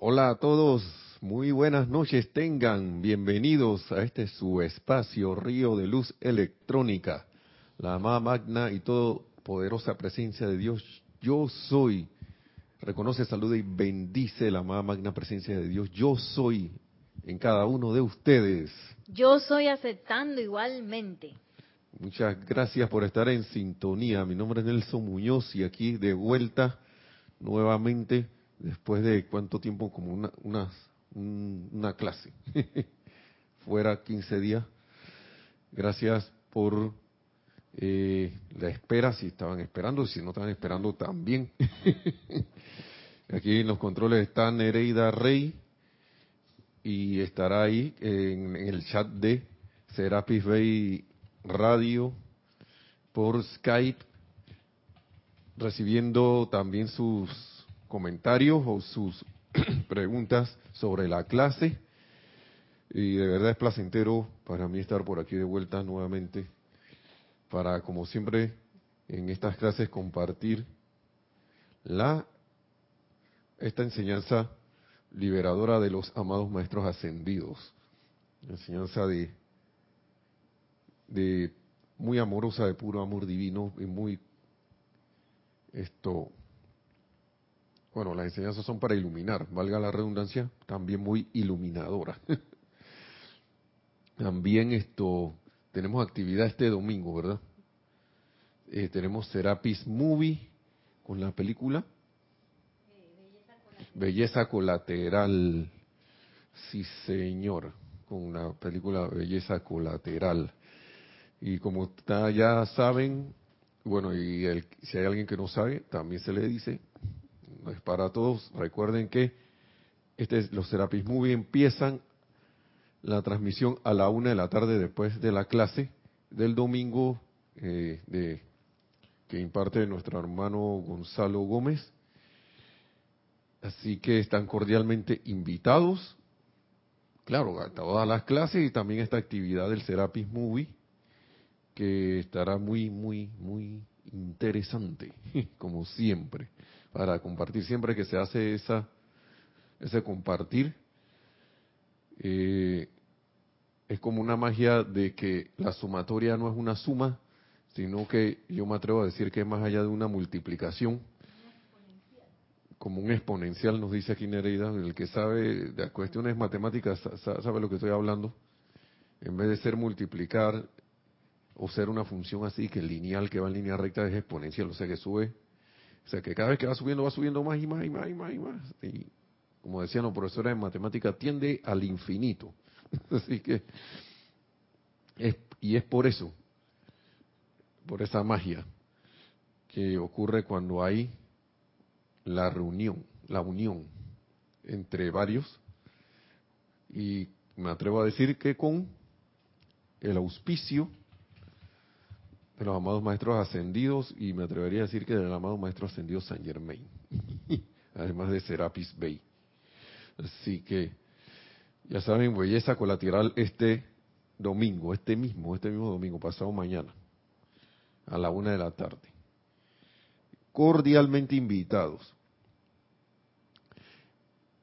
Hola a todos, muy buenas noches tengan, bienvenidos a este su espacio Río de Luz Electrónica, la amada magna y todo poderosa presencia de Dios, yo soy. Reconoce, saluda y bendice la amada magna presencia de Dios, yo soy en cada uno de ustedes. Yo soy aceptando igualmente. Muchas gracias por estar en sintonía. Mi nombre es Nelson Muñoz y aquí de vuelta nuevamente después de cuánto tiempo, como una, una, una clase, fuera 15 días. Gracias por eh, la espera, si estaban esperando, si no estaban esperando también. Aquí en los controles está Nereida Rey y estará ahí en, en el chat de Serapis Bay Radio por Skype, recibiendo también sus comentarios o sus preguntas sobre la clase. Y de verdad es placentero para mí estar por aquí de vuelta nuevamente para, como siempre, en estas clases compartir la esta enseñanza liberadora de los amados maestros ascendidos, enseñanza de de muy amorosa, de puro amor divino y muy esto bueno, las enseñanzas son para iluminar, valga la redundancia, también muy iluminadora. también esto, tenemos actividad este domingo, ¿verdad? Eh, tenemos Serapis Movie con la película Belleza Colateral. Sí, señor, con la película Belleza Colateral. Y como ya saben, bueno, y el, si hay alguien que no sabe, también se le dice, es para todos. Recuerden que este, los Serapis Movie empiezan la transmisión a la una de la tarde después de la clase del domingo eh, que imparte nuestro hermano Gonzalo Gómez. Así que están cordialmente invitados, claro, a todas las clases y también esta actividad del Serapis Movie, que estará muy, muy, muy interesante, como siempre para compartir. Siempre que se hace esa, ese compartir, eh, es como una magia de que la sumatoria no es una suma, sino que yo me atrevo a decir que es más allá de una multiplicación, como un exponencial, nos dice aquí Nereida, el que sabe de cuestiones matemáticas sabe lo que estoy hablando, en vez de ser multiplicar o ser una función así que lineal, que va en línea recta, es exponencial, o sea que sube o sea que cada vez que va subiendo, va subiendo más y más y más y más y más. Y como decían los profesores de matemática, tiende al infinito. Así que, es, y es por eso, por esa magia que ocurre cuando hay la reunión, la unión entre varios. Y me atrevo a decir que con el auspicio de los amados maestros ascendidos y me atrevería a decir que del amado maestro ascendido San Germain, además de Serapis Bey. Así que, ya saben, belleza colateral este domingo, este mismo, este mismo domingo, pasado mañana, a la una de la tarde. Cordialmente invitados.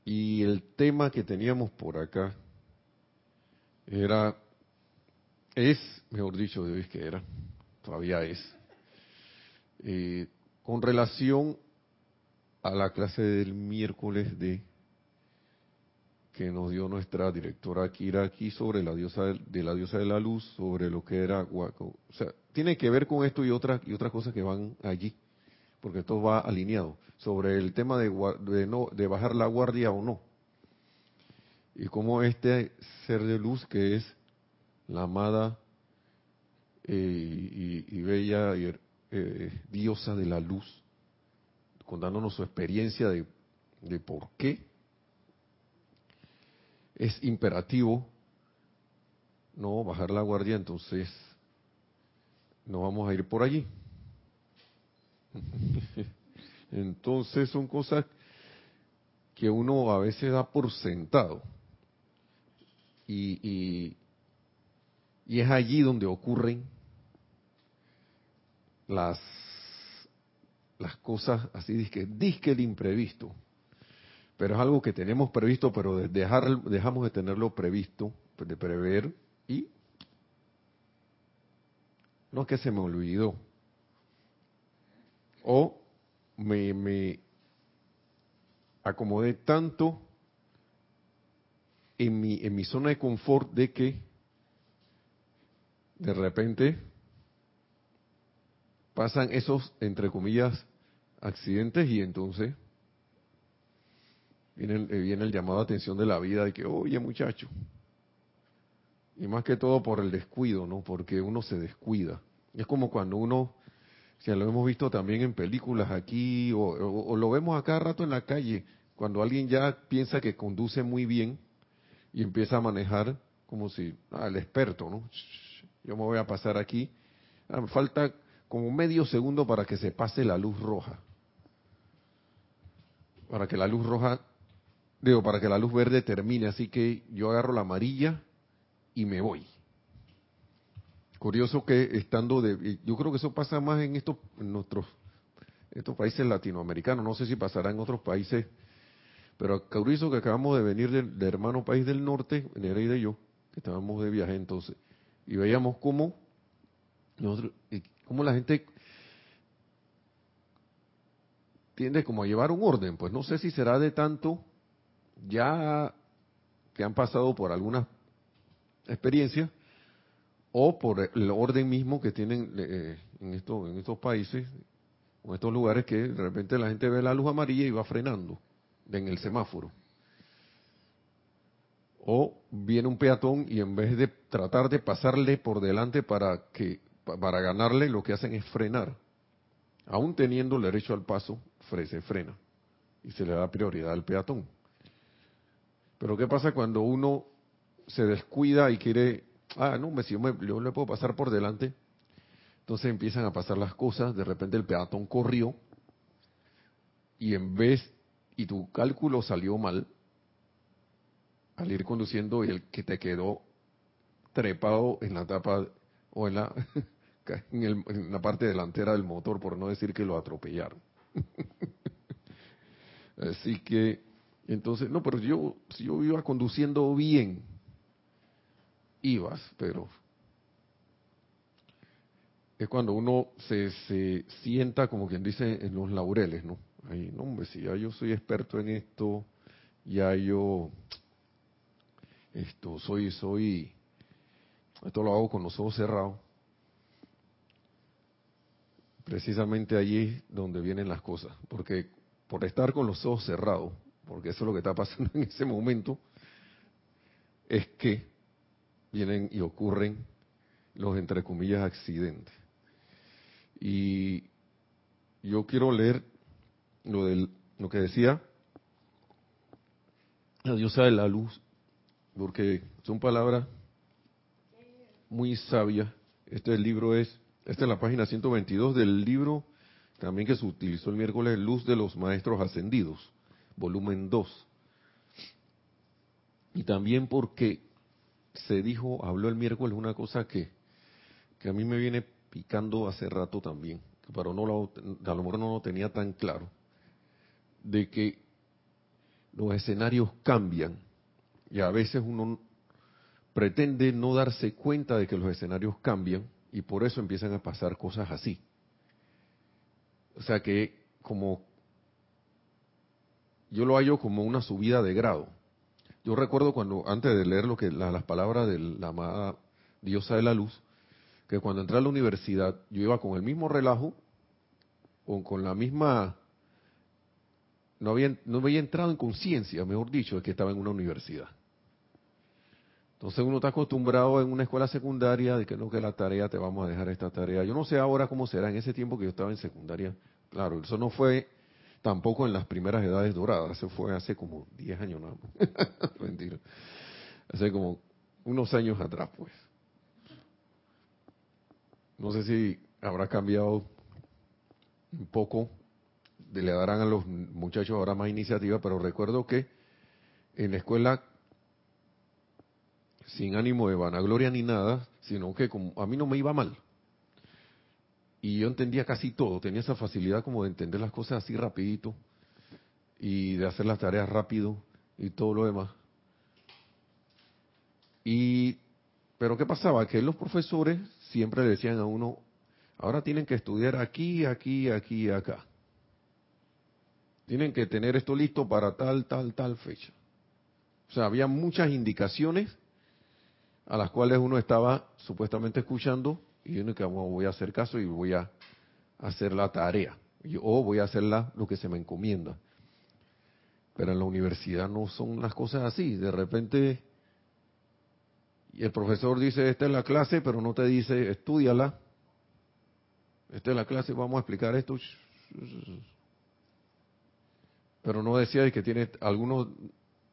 Y el tema que teníamos por acá era, es, mejor dicho, de hoy que era, todavía es, eh, con relación a la clase del miércoles de que nos dio nuestra directora Kira aquí sobre la diosa de, la diosa de la luz, sobre lo que era o sea, tiene que ver con esto y otras y otras cosas que van allí, porque todo va alineado sobre el tema de, de no de bajar la guardia o no. Y como este ser de luz que es la amada y, bella eh, diosa de la luz, contándonos su experiencia de, de por qué es imperativo no bajar la guardia, entonces no vamos a ir por allí. Entonces son cosas que uno a veces da por sentado. Y, y, y, es allí donde ocurren las, las cosas así, disque, disque el imprevisto. pero es algo que tenemos previsto, pero de- dejar, dejamos de tenerlo previsto, pues, de prever, y no es que se me olvidó, o me, me acomodé tanto en mi, en mi zona de confort de que de repente pasan esos, entre comillas, accidentes y entonces viene, el- eh, llamado de atención de la vida de que, oye muchacho, y más que todo por el descuido, ¿no? Porque uno se descuida. Es como cuando uno, ya lo hemos visto también en películas aquí, o, lo vemos a cada rato en la calle, cuando alguien ya piensa que conduce muy bien y empieza a manejar como si, ah, el experto, ¿no? Yo me voy a pasar aquí. Ah, falta como medio segundo para que se pase la luz roja. Para que la luz roja, digo, para que la luz verde termine. Así que yo agarro la amarilla y me voy. Curioso que estando de, yo creo que eso pasa más en estos, en nuestros, estos países latinoamericanos. No sé si pasará en otros países, pero curioso que acabamos de venir del, hermano país del norte, Nereida y yo, que estábamos de viaje entonces, y veíamos cómo nosotros, y cómo la gente tiende como a llevar un orden, pues no sé si será de tanto ya que han pasado por algunas experiencias o por el orden mismo que tienen eh, en estos en estos países en estos lugares que de repente la gente ve la luz amarilla y va frenando en el semáforo. O viene un peatón y en vez de tratar de pasarle por delante para que para ganarle, lo que hacen es frenar. Aún teniendo el derecho al paso, se frena y se le da prioridad al peatón. Pero ¿qué pasa cuando uno se descuida y quiere, ah, no, si yo, me, yo le puedo pasar por delante? Entonces empiezan a pasar las cosas, de repente el peatón corrió y en vez, y tu cálculo salió mal, al ir conduciendo y el que te quedó trepado en la tapa o en la, en, el- en la parte delantera del motor, por no decir que lo atropellaron. Así que, entonces, no, pero yo, si yo iba conduciendo bien, ibas, pero es cuando uno se, se sienta, como quien dice, en los laureles, ¿no? Ahí, no, hombre, si ya yo soy experto en esto, ya yo, esto, soy, soy, esto lo hago con los ojos cerrados. Precisamente allí donde vienen las cosas, porque por estar con los ojos cerrados, porque eso es lo que está pasando en ese momento, es que vienen y ocurren los entre comillas accidentes. Y yo quiero leer lo del lo que decía la diosa de la luz, porque son palabras muy sabias. Este libro es, esta es la página 122 del libro también que se utilizó el miércoles, Luz de los Maestros Ascendidos, volumen 2. Y también porque se dijo, habló el miércoles una cosa que, que a mí me viene picando hace rato también, pero no lo, a lo mejor no lo tenía tan claro, de que los escenarios cambian y a veces uno pretende no darse cuenta de que los escenarios cambian y por eso empiezan a pasar cosas así. O sea que como yo lo hallo como una subida de grado. Yo recuerdo cuando antes de leer lo que la- las palabras de la amada diosa de la luz, que cuando entré a la universidad yo iba con el mismo relajo o con la misma no había no había entrado en conciencia, mejor dicho, de que estaba en una universidad. Entonces uno está acostumbrado en una escuela secundaria de que no, que la tarea te vamos a dejar esta tarea. Yo no sé ahora cómo será en ese tiempo que yo estaba en secundaria. Claro, eso no fue tampoco en las primeras edades doradas, eso fue hace como 10 años nada más. Mentira. Hace como unos años atrás, pues. No sé si habrá cambiado un poco, le darán a los muchachos ahora más iniciativa, pero recuerdo que en la escuela sin ánimo de vanagloria ni nada, sino que como a mí no me iba mal. Y yo entendía casi todo, tenía esa facilidad como de entender las cosas así rapidito. y de hacer las tareas rápido y todo lo demás. Y, pero ¿qué pasaba? Que los profesores siempre le decían a uno, ahora tienen que estudiar aquí, aquí, aquí, acá. Tienen que tener esto listo para tal, tal, tal fecha. O sea, había muchas indicaciones a las cuales uno estaba supuestamente escuchando y uno que voy a hacer caso y voy a hacer la tarea o voy a hacer lo que se me encomienda. Pero en la universidad no son las cosas así. De repente y el profesor dice, esta es la clase, pero no te dice, estudiala. Esta es la clase, vamos a explicar esto. Pero no decía que tiene, algunos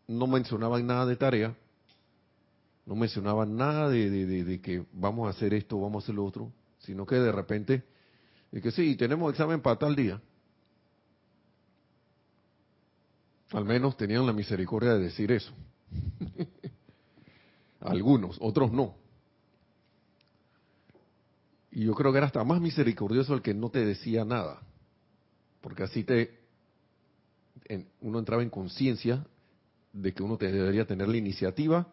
no mencionaban nada de tarea, no mencionaban nada de, de, que vamos a hacer esto, vamos a hacer lo otro, sino que de repente, y que sí, tenemos examen para tal día. Al menos tenían la misericordia de decir eso. Algunos, otros no. Y yo creo que era hasta más misericordioso el que no te decía nada. Porque así te uno entraba en conciencia de que uno te debería tener la iniciativa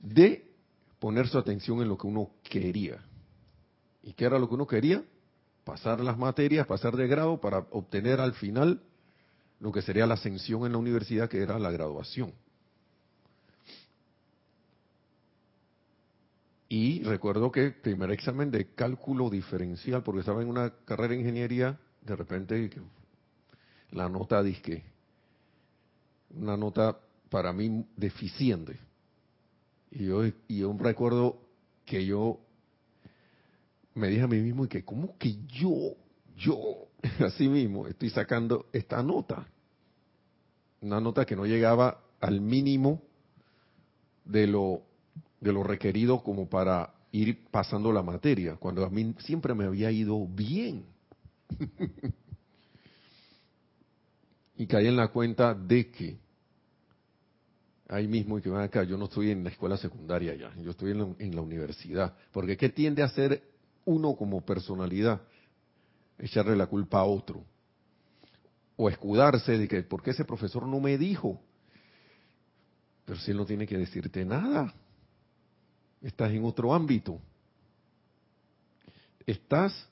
de poner su atención en lo que uno quería. ¿Y qué era lo que uno quería? Pasar las materias, pasar de grado para obtener al final lo que sería la ascensión en la universidad, que era la graduación. Y recuerdo que primer examen de cálculo diferencial, porque estaba en una carrera de ingeniería, de repente la nota disque, una nota para mí deficiente. Y yo, y yo recuerdo que yo me dije a mí mismo y que cómo que yo, yo, así mismo, estoy sacando esta nota. Una nota que no llegaba al mínimo de lo de lo requerido como para ir pasando la materia, cuando a mí siempre me había ido bien. y caí en la cuenta de que ahí mismo y que van acá, yo no estoy en la escuela secundaria ya, yo estoy en la, en la universidad, porque ¿qué tiende a hacer uno como personalidad? Echarle la culpa a otro. O escudarse de que, ¿por qué ese profesor no me dijo? Pero si él no tiene que decirte nada estás en otro ámbito. Estás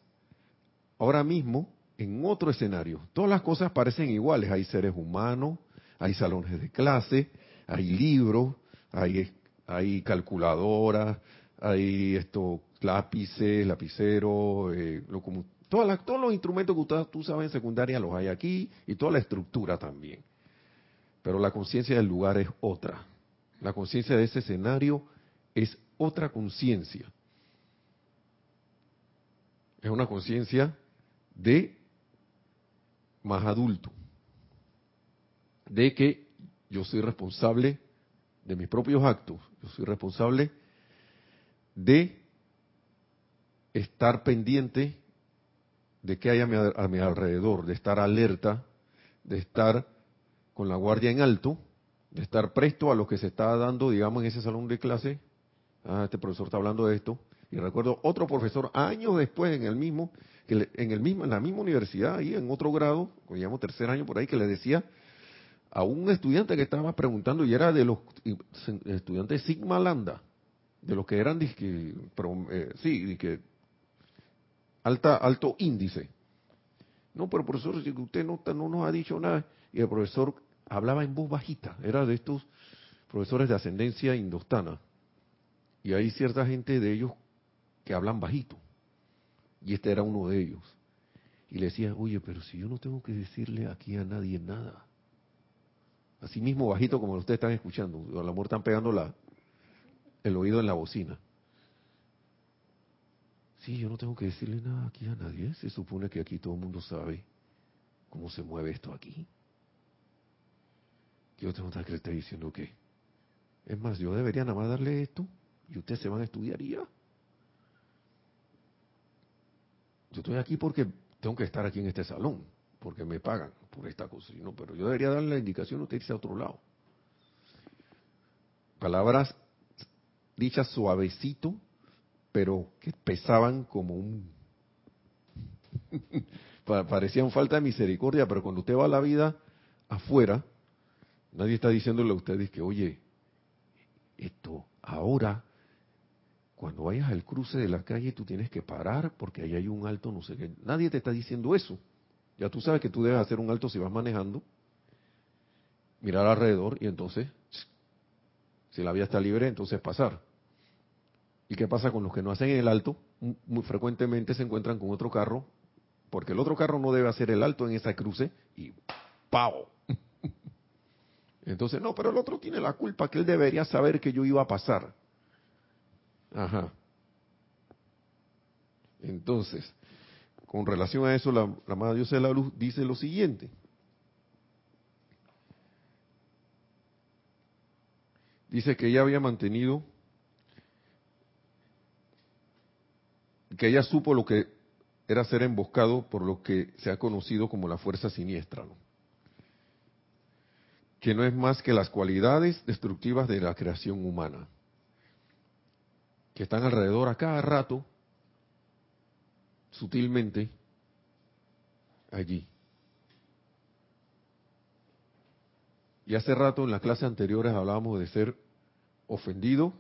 ahora mismo en otro escenario. Todas las cosas parecen iguales. Hay seres humanos, hay salones de clase, hay libros, hay, calculadoras, hay esto, lápices, lapiceros, eh, lo, todos los instrumentos que tú sabes en secundaria los hay aquí y toda la estructura también. Pero la conciencia del lugar es otra. La conciencia de ese escenario es otra conciencia. Es una conciencia de más adulto. De que yo soy responsable de mis propios actos. Yo soy responsable de estar pendiente de qué hay a mi, a mi, alrededor, de estar alerta, de estar con la guardia en alto, de estar presto a lo que se está dando, digamos, en ese salón de clase, ah, este profesor está hablando de esto, y recuerdo otro profesor años después en el mismo, que en el mismo, en la misma universidad, ahí en otro grado, digamos tercer año por ahí, que le decía a un estudiante que estaba preguntando, y era de los estudiantes Sigma Landa, de los que eran, eh, sí, alta, alto índice. No, pero profesor, si usted no, no nos ha dicho nada, y el profesor hablaba en voz bajita, era de estos profesores de ascendencia indostana. Y hay cierta gente de ellos que hablan bajito. Y este era uno de ellos. Y le decía, oye, pero si yo no tengo que decirle aquí a nadie nada. Así mismo bajito como ustedes están escuchando. A lo mejor están pegando la, el oído en la bocina. Sí, yo no tengo que decirle nada aquí a nadie. Se supone que aquí todo el mundo sabe cómo se mueve esto aquí. Yo tengo que estar diciendo que. Es más, yo debería nada más darle esto y ustedes se van a estudiar ya. Yo estoy aquí porque tengo que estar aquí en este salón, porque me pagan por esta cosa, pero yo debería darle la indicación usted irse a otro lado. Palabras dichas suavecito, pero que pesaban como un... parecían falta de misericordia, pero cuando usted va a la vida afuera, nadie está diciéndole a ustedes que, oye, esto ahora, cuando vayas al cruce de la calle, tú tienes que parar porque ahí hay un alto, no sé qué. Nadie te está diciendo eso. Ya tú sabes que tú debes hacer un alto si vas manejando, mirar alrededor y entonces, si la vía está libre, entonces pasar. ¿Y qué pasa con los que no hacen el alto? Muy frecuentemente se encuentran con otro carro, porque el otro carro no debe hacer el alto en esa cruce y ¡pau! Entonces, no, pero el otro tiene la culpa, que él debería saber que yo iba a pasar. Ajá. Entonces, con relación a eso, la, la Madre de la Luz dice lo siguiente. Dice que ella había mantenido, que ella supo lo que era ser emboscado por lo que se ha conocido como la fuerza siniestra, que no es más que las cualidades destructivas de la creación humana, que están alrededor a cada rato, sutilmente, allí. Y hace rato en las clases anteriores hablábamos de ser ofendido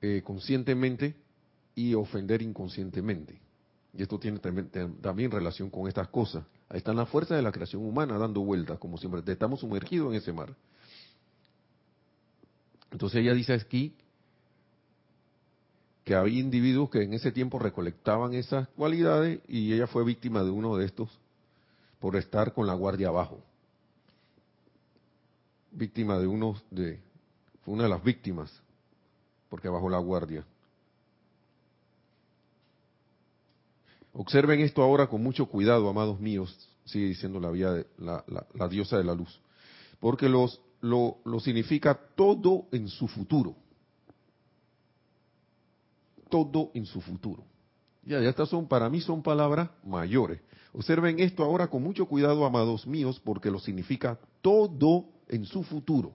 eh, conscientemente y ofender inconscientemente. Y esto tiene también, también, relación con estas cosas. Ahí están las fuerzas de la creación humana dando vueltas, como siempre. Estamos sumergidos en ese mar. Entonces ella dice aquí que había individuos que en ese tiempo recolectaban esas cualidades y ella fue víctima de uno de estos por estar con la guardia abajo. Víctima de uno de, fue una de las víctimas, porque bajó la guardia. Observen esto ahora con mucho cuidado, amados míos, sigue diciendo la, vía la, la, diosa de la luz, porque los, lo, lo significa todo en su futuro. Todo en su futuro. Ya, ya estas son, para mí son palabras mayores. Observen esto ahora con mucho cuidado, amados míos, porque lo significa todo en su futuro.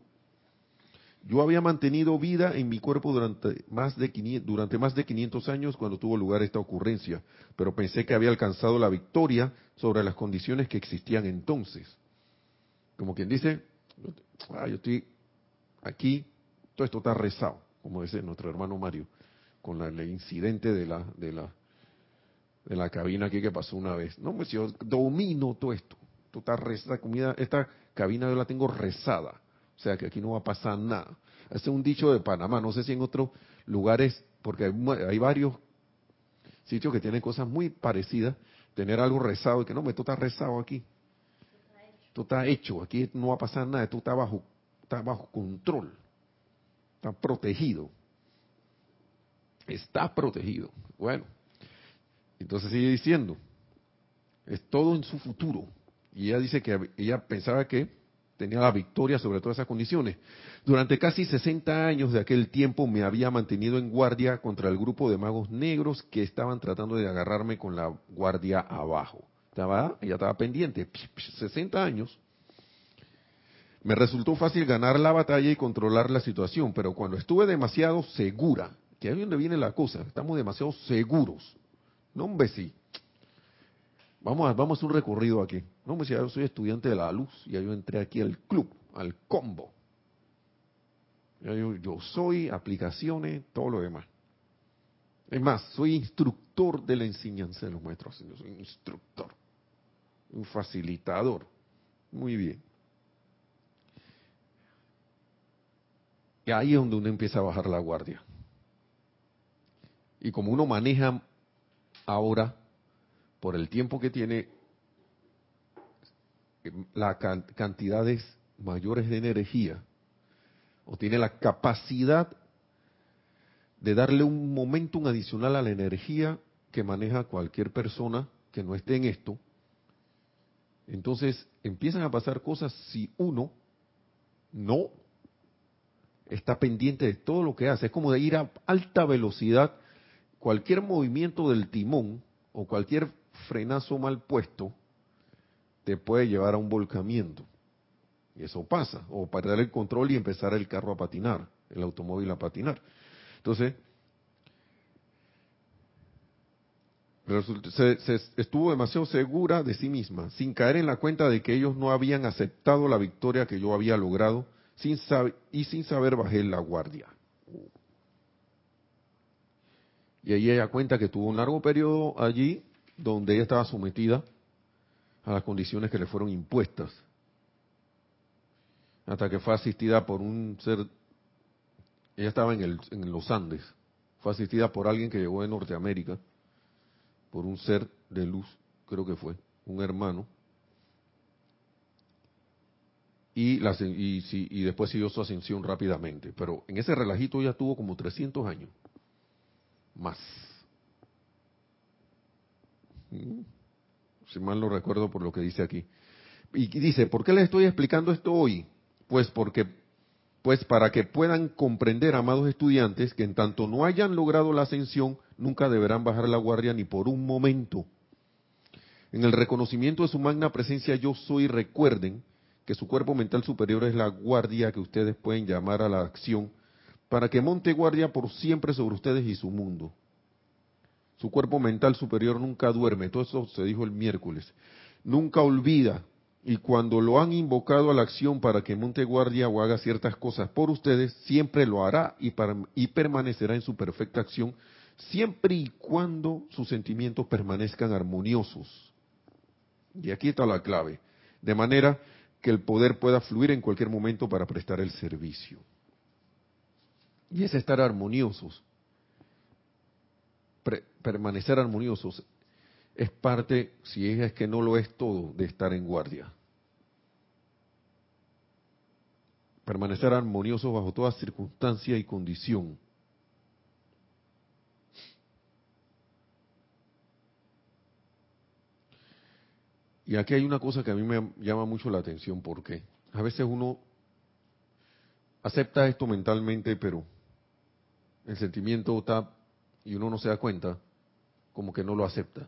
Yo había mantenido vida en mi cuerpo durante más, de 500, durante más de 500 años cuando tuvo lugar esta ocurrencia, pero pensé que había alcanzado la victoria sobre las condiciones que existían entonces. Como quien dice, ah, yo estoy aquí, todo esto está rezado, como dice nuestro hermano Mario, con el incidente de la, de la, de la cabina aquí que pasó una vez. No, pues yo domino todo esto, está rezado, comida, esta cabina yo la tengo rezada o sea que aquí no va a pasar nada. Este es un dicho de Panamá, no sé si en otros lugares, porque hay, varios sitios que tienen cosas muy parecidas, tener algo rezado y que no, me esto está rezado aquí. Esto está hecho, aquí no va a pasar nada, esto está bajo, está bajo control, está protegido. Está protegido. Bueno, entonces sigue diciendo, es todo en su futuro. Y ella dice que ella pensaba que tenía la victoria sobre todas esas condiciones. Durante casi 60 años de aquel tiempo me había mantenido en guardia contra el grupo de magos negros que estaban tratando de agarrarme con la guardia abajo. Estaba, ella estaba pendiente, 60 años. Me resultó fácil ganar la batalla y controlar la situación, pero cuando estuve demasiado segura, que ahí es donde viene la cosa, estamos demasiado seguros. No, hombre, sí. Vamos a, vamos a un recorrido aquí. No, me decía, yo soy estudiante de la luz y yo entré aquí al club, al combo. Yo, yo soy aplicaciones, todo lo demás. Es más, soy instructor de la enseñanza de los maestros. Yo soy instructor, un facilitador. Muy bien. Y ahí es donde uno empieza a bajar la guardia. Y como uno maneja ahora por el tiempo que tiene, las cantidades mayores de energía, o tiene la capacidad de darle un momentum adicional a la energía que maneja cualquier persona que no esté en esto, entonces empiezan a pasar cosas si uno no está pendiente de todo lo que hace. Es como de ir a alta velocidad. Cualquier movimiento del timón o cualquier frenazo mal puesto te puede llevar a un volcamiento. Y eso pasa. O perder el control y empezar el carro a patinar, el automóvil a patinar. Entonces, se, se estuvo demasiado segura de sí misma, sin caer en la cuenta de que ellos no habían aceptado la victoria que yo había logrado sin y sin saber bajé la guardia. Y ahí ella cuenta que tuvo un largo periodo allí donde ella estaba sometida a las condiciones que le fueron impuestas, hasta que fue asistida por un ser, ella estaba en, el, en los Andes, fue asistida por alguien que llegó de Norteamérica, por un ser de luz, creo que fue, un hermano, y, la, y, y, después siguió su ascensión rápidamente. Pero en ese relajito ya tuvo como 300 años. Más. Si mal no recuerdo por lo que dice aquí. Y dice, ¿por qué les estoy explicando esto hoy? Pues porque, pues para que puedan comprender, amados estudiantes, que en tanto no hayan logrado la ascensión, nunca deberán bajar la guardia ni por un momento. En el reconocimiento de su magna presencia yo soy, recuerden que su cuerpo mental superior es la guardia que ustedes pueden llamar a la acción para que monte guardia por siempre sobre ustedes y su mundo. Su cuerpo mental superior nunca duerme, todo eso se dijo el miércoles, nunca olvida y cuando lo han invocado a la acción para que monte guardia o haga ciertas cosas por ustedes, siempre lo hará y, y permanecerá en su perfecta acción, siempre y cuando sus sentimientos permanezcan armoniosos. Y aquí está la clave. De manera que el poder pueda fluir en cualquier momento para prestar el servicio. Y es estar armoniosos. permanecer armoniosos es parte, si es, es que no lo es todo, de estar en guardia. Permanecer armoniosos bajo toda circunstancia y condición. Y aquí hay una cosa que a mí me llama mucho la atención, porque a veces uno acepta esto mentalmente, pero el sentimiento está, y uno no se da cuenta, como que no lo acepta.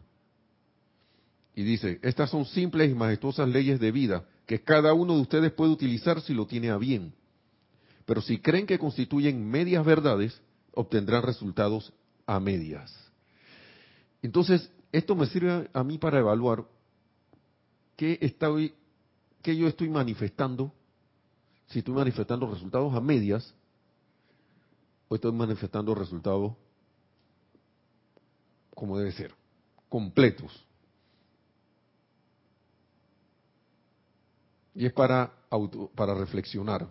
Y dice, estas son simples y majestuosas leyes de vida que cada uno de ustedes puede utilizar si lo tiene a bien. Pero si creen que constituyen medias verdades, obtendrán resultados a medias. Entonces, esto me sirve a mí para evaluar ¿qué, estoy, qué yo estoy manifestando? Si estoy manifestando resultados a medias, o estoy manifestando resultados como debe ser, completos. Y es para, para reflexionar.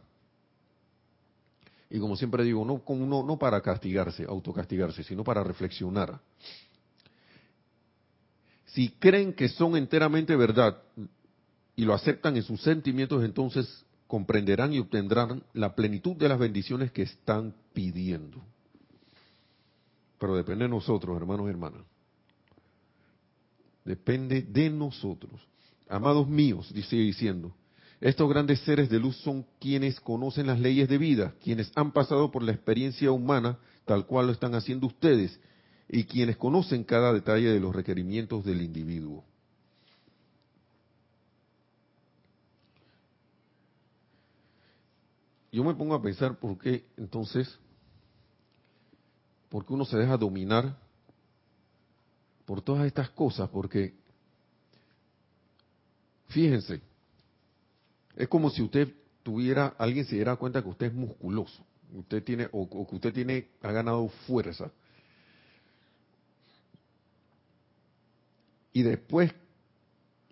Y como siempre digo, no, no, no para castigarse, autocastigarse, sino para reflexionar si creen que son enteramente verdad y lo aceptan en sus sentimientos, entonces comprenderán y obtendrán la plenitud de las bendiciones que están pidiendo. Pero depende de nosotros, hermanos y hermanas. Depende de nosotros. Amados míos, dice diciendo, estos grandes seres de luz son quienes conocen las leyes de vida, quienes han pasado por la experiencia humana tal cual lo están haciendo ustedes y quienes conocen cada detalle de los requerimientos del individuo. Yo me pongo a pensar por qué entonces, por qué uno se deja dominar por todas estas cosas, porque fíjense, es como si usted tuviera, alguien se diera cuenta que usted es musculoso, usted tiene, o, o que usted tiene, ha ganado fuerza, y después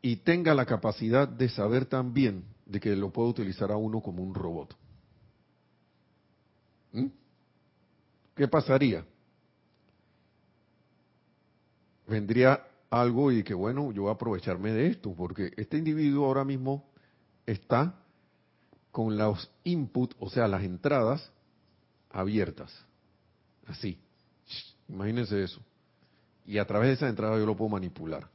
y tenga la capacidad de saber también de que lo puede utilizar a uno como un robot. ¿Mm? ¿Qué pasaría? Vendría algo y que bueno, yo voy a aprovecharme de esto, porque este individuo ahora mismo está con los inputs, o sea, las entradas abiertas. Así. Imagínense eso y a través de esa entrada yo lo puedo manipular.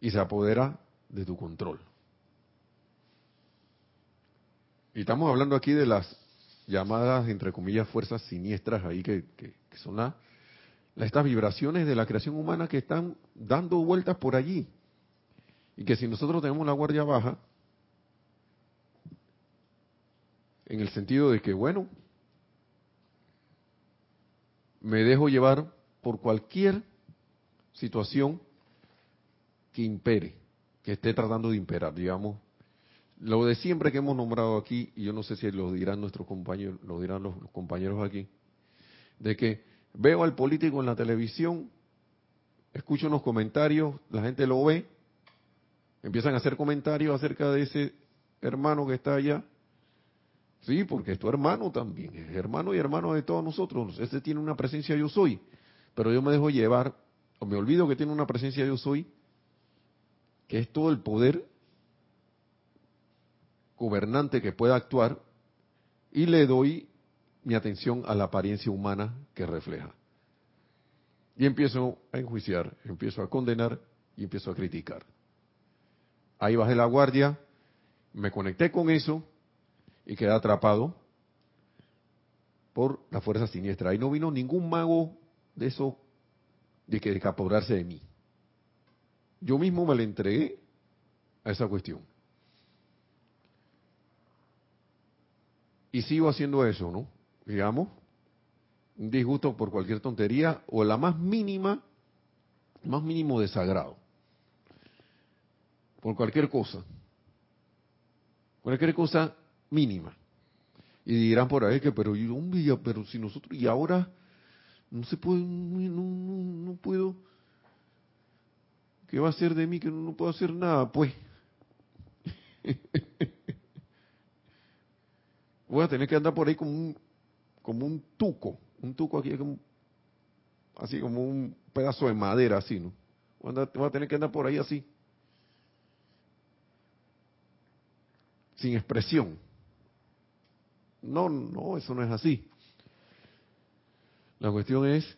Y se apodera de tu control. Y estamos hablando aquí de las llamadas, entre comillas, fuerzas siniestras ahí, que, son las estas vibraciones de la creación humana que están dando vueltas por allí. Y que si nosotros tenemos la guardia baja, en el sentido de que, bueno, me dejo llevar por cualquier situación que impere, que esté tratando de imperar, digamos. Lo de siempre que hemos nombrado aquí, y yo no sé si lo dirán nuestros compañeros, lo dirán los, compañeros aquí, de que veo al político en la televisión, escucho unos comentarios, la gente lo ve, empiezan a hacer comentarios acerca de ese hermano que está allá. Sí, porque es tu hermano también, es hermano y hermano de todos nosotros. Ese tiene una presencia yo soy, pero yo me dejo llevar, o me olvido que tiene una presencia yo soy, que es todo el poder gobernante que pueda actuar, y le doy mi atención a la apariencia humana que refleja. Y empiezo a enjuiciar, empiezo a condenar y empiezo a criticar. Ahí bajé la guardia, me conecté con eso y quedé atrapado por la fuerza siniestra. Ahí no vino ningún mago de eso de que decaporarse de mí. Yo mismo me le entregué a esa cuestión. Y sigo haciendo eso, ¿no? Digamos, un disgusto por cualquier tontería o la más mínima, más mínimo desagrado. Por cualquier cosa. Cualquier cosa mínima. Y dirán por ahí que, pero día, pero si nosotros, y ahora no se puede, no, no, no puedo, ¿qué va a hacer de mí que no, puedo hacer nada? Pues, voy a tener que andar por ahí como un, como un tuco, un tuco aquí, como, así como un pedazo de madera, así, ¿no? Voy voy a tener que andar por ahí así. sin expresión. No, no, eso no es así. La cuestión es,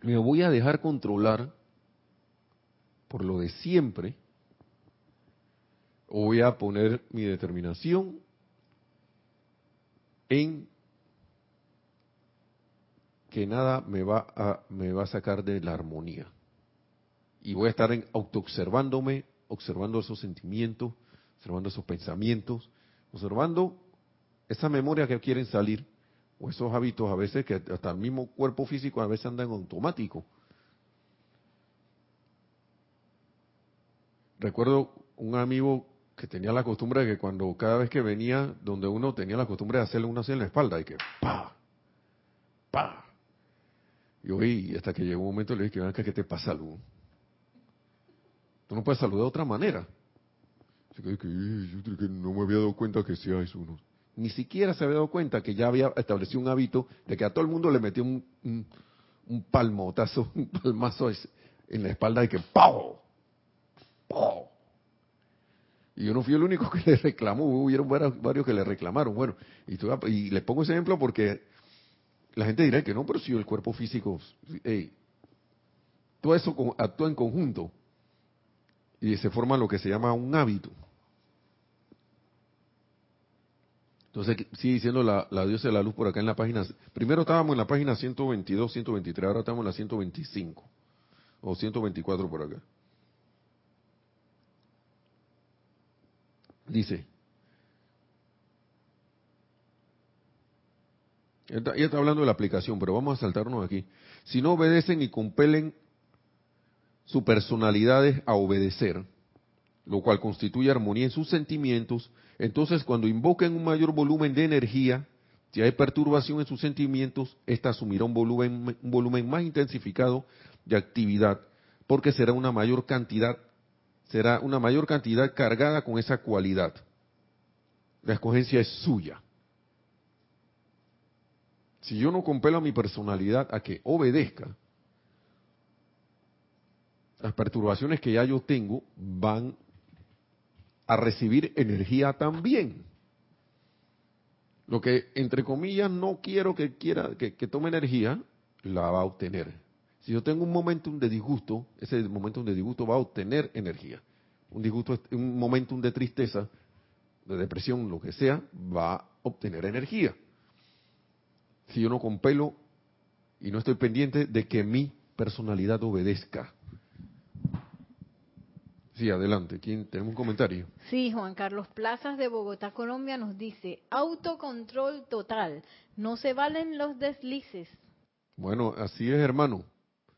me voy a dejar controlar por lo de siempre, o voy a poner mi determinación en que nada me va a, me va a sacar de la armonía. Y voy a estar en autoobservándome, observando esos sentimientos, observando esos pensamientos, observando esa memoria que quieren salir, o esos hábitos a veces que hasta el mismo cuerpo físico a veces anda en automático. Recuerdo un amigo que tenía la costumbre de que cuando cada vez que venía donde uno tenía la costumbre de hacerle una así en la espalda y que pa, pa. Y oí, hasta que llegó un momento le dije, que ¿qué te pasa, Lu? Tú no puedes saludar de otra manera que, no me había dado cuenta que sea eso. Ni siquiera se había dado cuenta que ya había establecido un hábito de que a todo el mundo le metió un, un, palmotazo, un palmazo en la espalda de que. ¡pau! Y yo no fui el único que le reclamó, hubieron varios, que le reclamaron. Bueno, y, les pongo ese ejemplo porque la gente dirá que no, pero si el cuerpo físico, todo eso actúa en conjunto y se forma lo que se llama un hábito. Entonces sigue diciendo la, diosa de la luz por acá en la página. Primero estábamos en la página 122, 123, ahora estamos en la 125 o 124 por acá. Dice, ella está hablando de la aplicación, pero vamos a saltarnos aquí. Si no obedecen y compelen sus personalidades a obedecer, lo cual constituye armonía en sus sentimientos, entonces cuando invoquen un mayor volumen de energía, si hay perturbación en sus sentimientos, ésta asumirá un volumen, un volumen más intensificado de actividad, porque será una mayor cantidad, será una mayor cantidad cargada con esa cualidad. La escogencia es suya. Si yo no compelo a mi personalidad a que obedezca, las perturbaciones que ya yo tengo van a recibir energía también. Lo que, entre comillas, no quiero que quiera que, tome energía, la va a obtener. Si yo tengo un momentum de disgusto, ese momentum de disgusto va a obtener energía. Un disgusto, un momentum de tristeza, de depresión, lo que sea, va a obtener energía. Si yo no compelo y no estoy pendiente de que mi personalidad obedezca Sí, adelante. ¿Quién, ¿Tenemos un comentario? Sí, Juan Carlos Plazas de Bogotá, Colombia nos dice, autocontrol total, no se valen los deslices. Bueno, así es, hermano.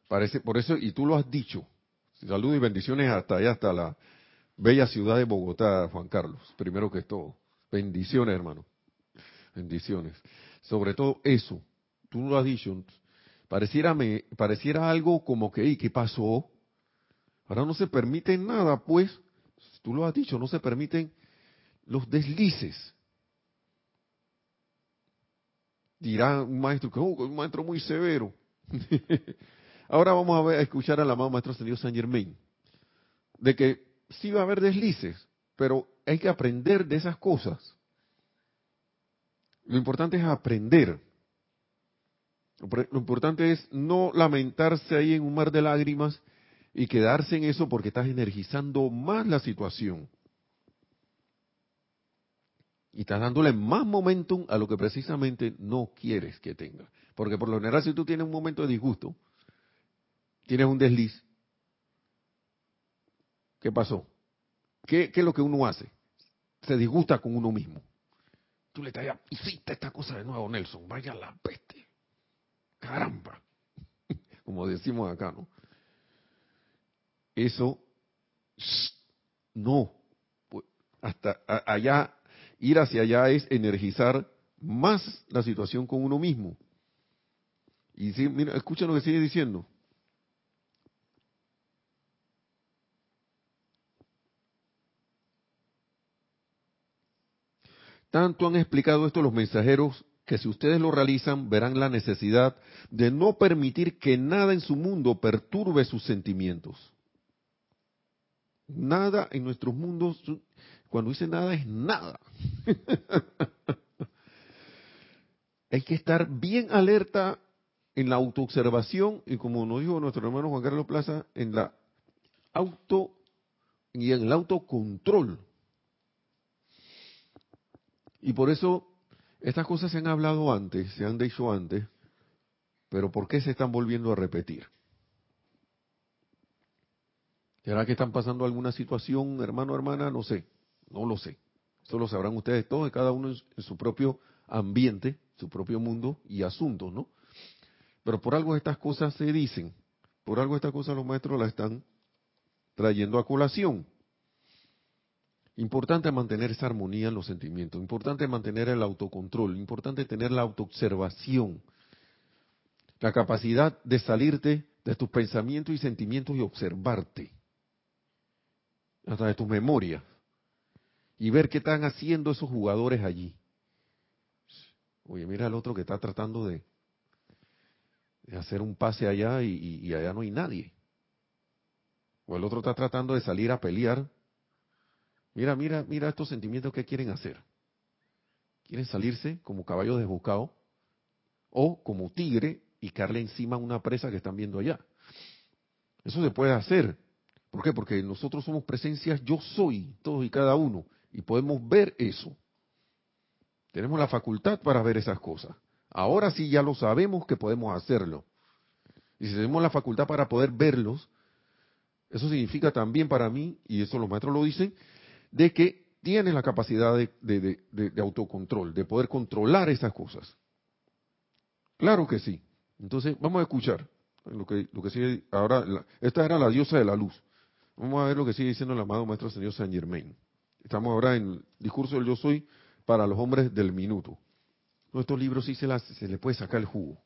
Parece, por eso, y tú lo has dicho. Saludos y bendiciones hasta allá, hasta la bella ciudad de Bogotá, Juan Carlos. Primero que todo. Bendiciones, hermano. Bendiciones. Sobre todo eso. Tú lo has dicho. Pareciera, me, pareciera algo como que, ¿y qué pasó? Ahora no se permite nada, pues. Tú lo has dicho, no se permiten los deslices. Dirá un maestro que oh, un maestro muy severo. Ahora vamos a, ver, a escuchar al amado maestro señor Saint Germain. De que sí va a haber deslices, pero hay que aprender de esas cosas. Lo importante es aprender. Lo importante es no lamentarse ahí en un mar de lágrimas y quedarse en eso porque estás energizando más la situación. Y estás dándole más momentum a lo que precisamente no quieres que tenga. Porque por lo general si tú tienes un momento de disgusto, tienes un desliz, ¿qué pasó? ¿Qué, es lo que uno hace? Se disgusta con uno mismo. Tú le estás hiciste esta cosa de nuevo, Nelson, vaya la peste. Caramba. Como decimos acá, ¿no? Eso, no. Pues, hasta allá, ir hacia allá es energizar más la situación con uno mismo. Y si, mira, escucha lo que sigue diciendo. Tanto han explicado esto los mensajeros que si ustedes lo realizan verán la necesidad de no permitir que nada en su mundo perturbe sus sentimientos. Nada en nuestros mundos, cuando dice nada es nada. Hay que estar bien alerta en la autoobservación y como nos dijo nuestro hermano Juan Carlos Plaza, en la auto y en el autocontrol y por eso estas cosas se han hablado antes, se han dicho antes, pero ¿por qué se están volviendo a repetir? ¿Será que están pasando alguna situación, hermano, hermana? No sé, no lo sé. Eso lo sabrán ustedes todos, cada uno en su propio ambiente, su propio mundo y asuntos, ¿no? Pero por algo estas cosas se dicen, por algo estas cosas los maestros las están trayendo a colación. Importante mantener esa armonía en los sentimientos, importante mantener el autocontrol, importante tener la autoobservación, la capacidad de salirte de tus pensamientos y sentimientos y observarte, hasta de tus memorias, y ver qué están haciendo esos jugadores allí. Oye, mira el otro que está tratando de, hacer un pase allá y allá no hay nadie. O el otro está tratando de salir a pelear Mira, mira, mira estos sentimientos que quieren hacer. Quieren salirse como caballo desbocado o como tigre y caerle encima a una presa que están viendo allá. Eso se puede hacer. ¿Por qué? Porque nosotros somos presencias yo soy, todos y cada uno, y podemos ver eso. Tenemos la facultad para ver esas cosas. Ahora sí ya lo sabemos que podemos hacerlo. Y si tenemos la facultad para poder verlos, eso significa también para mí, y eso los maestros lo dicen, de que tiene la capacidad de, autocontrol, de poder controlar esas cosas. Claro que sí. Entonces, vamos a escuchar lo que, lo que sigue ahora. esta era la diosa de la luz. Vamos a ver lo que sigue diciendo el amado Maestro Señor Saint Germain. Estamos ahora en discurso del Yo Soy para los hombres del minuto. Estos libros sí se, las, se le puede sacar el jugo.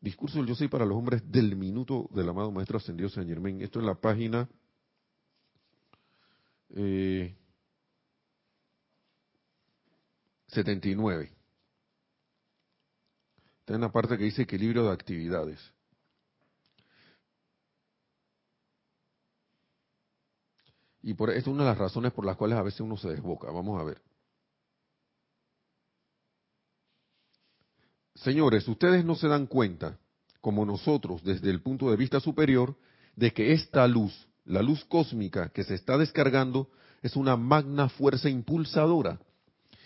Discurso del Yo Soy para los hombres del minuto del amado Maestro Ascendido Saint Germain. Esto es la página 79. Eh, Está en la parte que dice equilibrio de actividades. Y por es una de las razones por las cuales a veces uno se desboca. Vamos a ver. Señores, ustedes no se dan cuenta, como nosotros, desde el punto de vista superior, de que esta luz la luz cósmica que se está descargando es una magna fuerza impulsadora.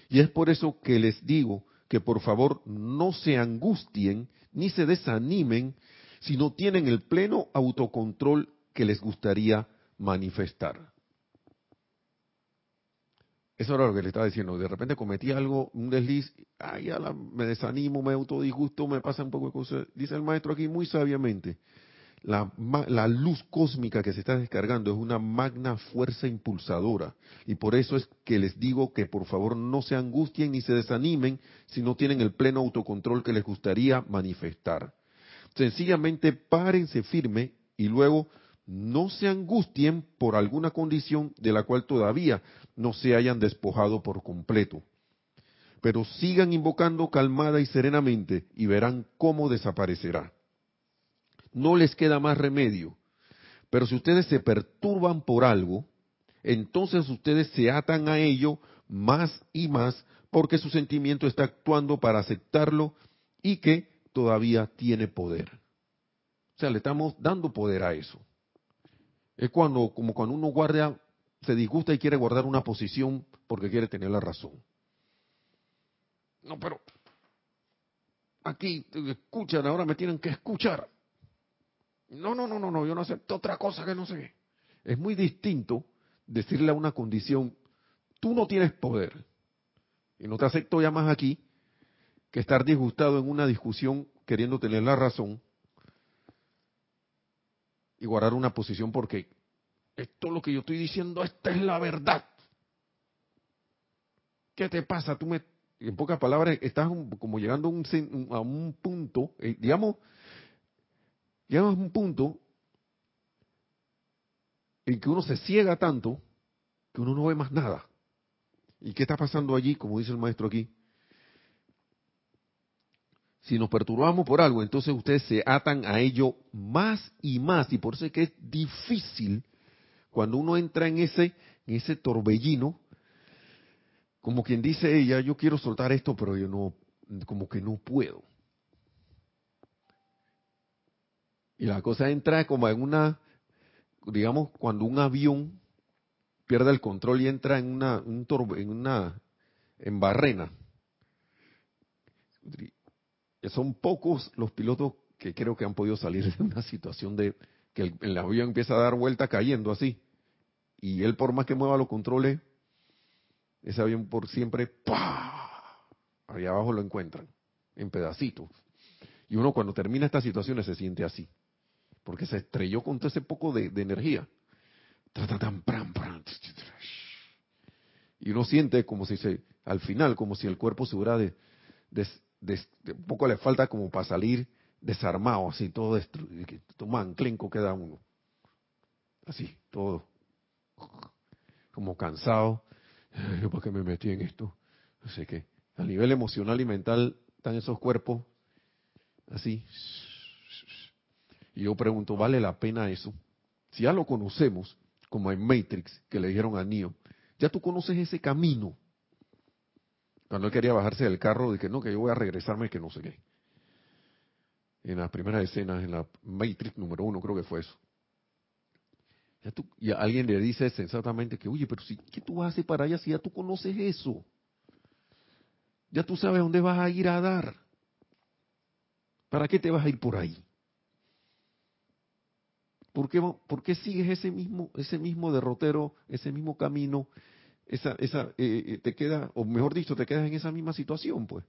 Y es por eso que les digo que por favor no se angustien ni se desanimen si no tienen el pleno autocontrol que les gustaría manifestar. Eso era lo que le estaba diciendo. De repente cometí algo, un desliz, ay, ya me desanimo, me autodisgusto, me pasa un poco de cosas. Dice el maestro aquí muy sabiamente, la, luz cósmica que se está descargando es una magna fuerza impulsadora. Y por eso es que les digo que por favor no se angustien ni se desanimen si no tienen el pleno autocontrol que les gustaría manifestar. Sencillamente párense firme y luego no se angustien por alguna condición de la cual todavía no se hayan despojado por completo. Pero sigan invocando calmada y serenamente y verán cómo desaparecerá. No les queda más remedio. Pero si ustedes se perturban por algo, entonces ustedes se atan a ello más y más porque su sentimiento está actuando para aceptarlo y que todavía tiene poder. O sea, le estamos dando poder a eso. Es cuando, como cuando uno guarda, se disgusta y quiere guardar una posición porque quiere tener la razón. No, pero aquí escuchan, ahora me tienen que escuchar. No, no, no, no, no, yo no acepto otra cosa que no sé. Es muy distinto decirle a una condición, tú no tienes poder. Y no te acepto ya más aquí que estar disgustado en una discusión queriendo tener la razón y guardar una posición porque esto es lo que yo estoy diciendo, esta es la verdad. ¿Qué te pasa? Tú me, en pocas palabras, estás como llegando a un, punto, eh, digamos, llegamos a un punto en que uno se ciega tanto que uno no ve más nada. ¿Y qué está pasando allí, como dice el maestro aquí? si nos perturbamos por algo, entonces ustedes se atan a ello más y más. Y por eso es que es difícil cuando uno entra en ese, en ese torbellino, como quien dice ella, yo quiero soltar esto, pero yo no, como que no puedo. Y la cosa entra como en una, digamos, cuando un avión pierde el control y entra en una, un en una, en barrena son pocos los pilotos que creo que han podido salir de una situación de que el, avión empieza a dar vuelta cayendo así. Y él por más que mueva los controles, ese avión por siempre, ¡pah! Allá abajo lo encuentran, en pedacitos. Y uno cuando termina estas situaciones se siente así, porque se estrelló con todo ese poco de, energía. Y uno siente como si se, al final, como si el cuerpo se hubiera de, un poco le falta como para salir desarmado, así, todo destruido, queda uno. Así, todo. Como cansado. ¿Yo por qué me metí en esto? No sé qué. A nivel emocional y mental están esos cuerpos así. Y yo pregunto, ¿vale la pena eso? Si ya lo conocemos, como en Matrix, que le dijeron a Neo, ya tú conoces ese camino cuando él quería bajarse del carro, que no, que yo voy a regresarme, que no sé qué. En las primeras escenas, en la Matrix número uno, creo que fue eso. Ya tú, y alguien le dice sensatamente que, oye, pero si, ¿qué tú hacer para allá si ya tú conoces eso? Ya tú sabes dónde vas a ir a dar. ¿Para qué te vas a ir por ahí? ¿Por qué, ¿Por qué, sigues ese mismo, ese mismo derrotero, ese mismo camino esa, esa, eh, eh, te queda, o mejor dicho, te quedas en esa misma situación, pues,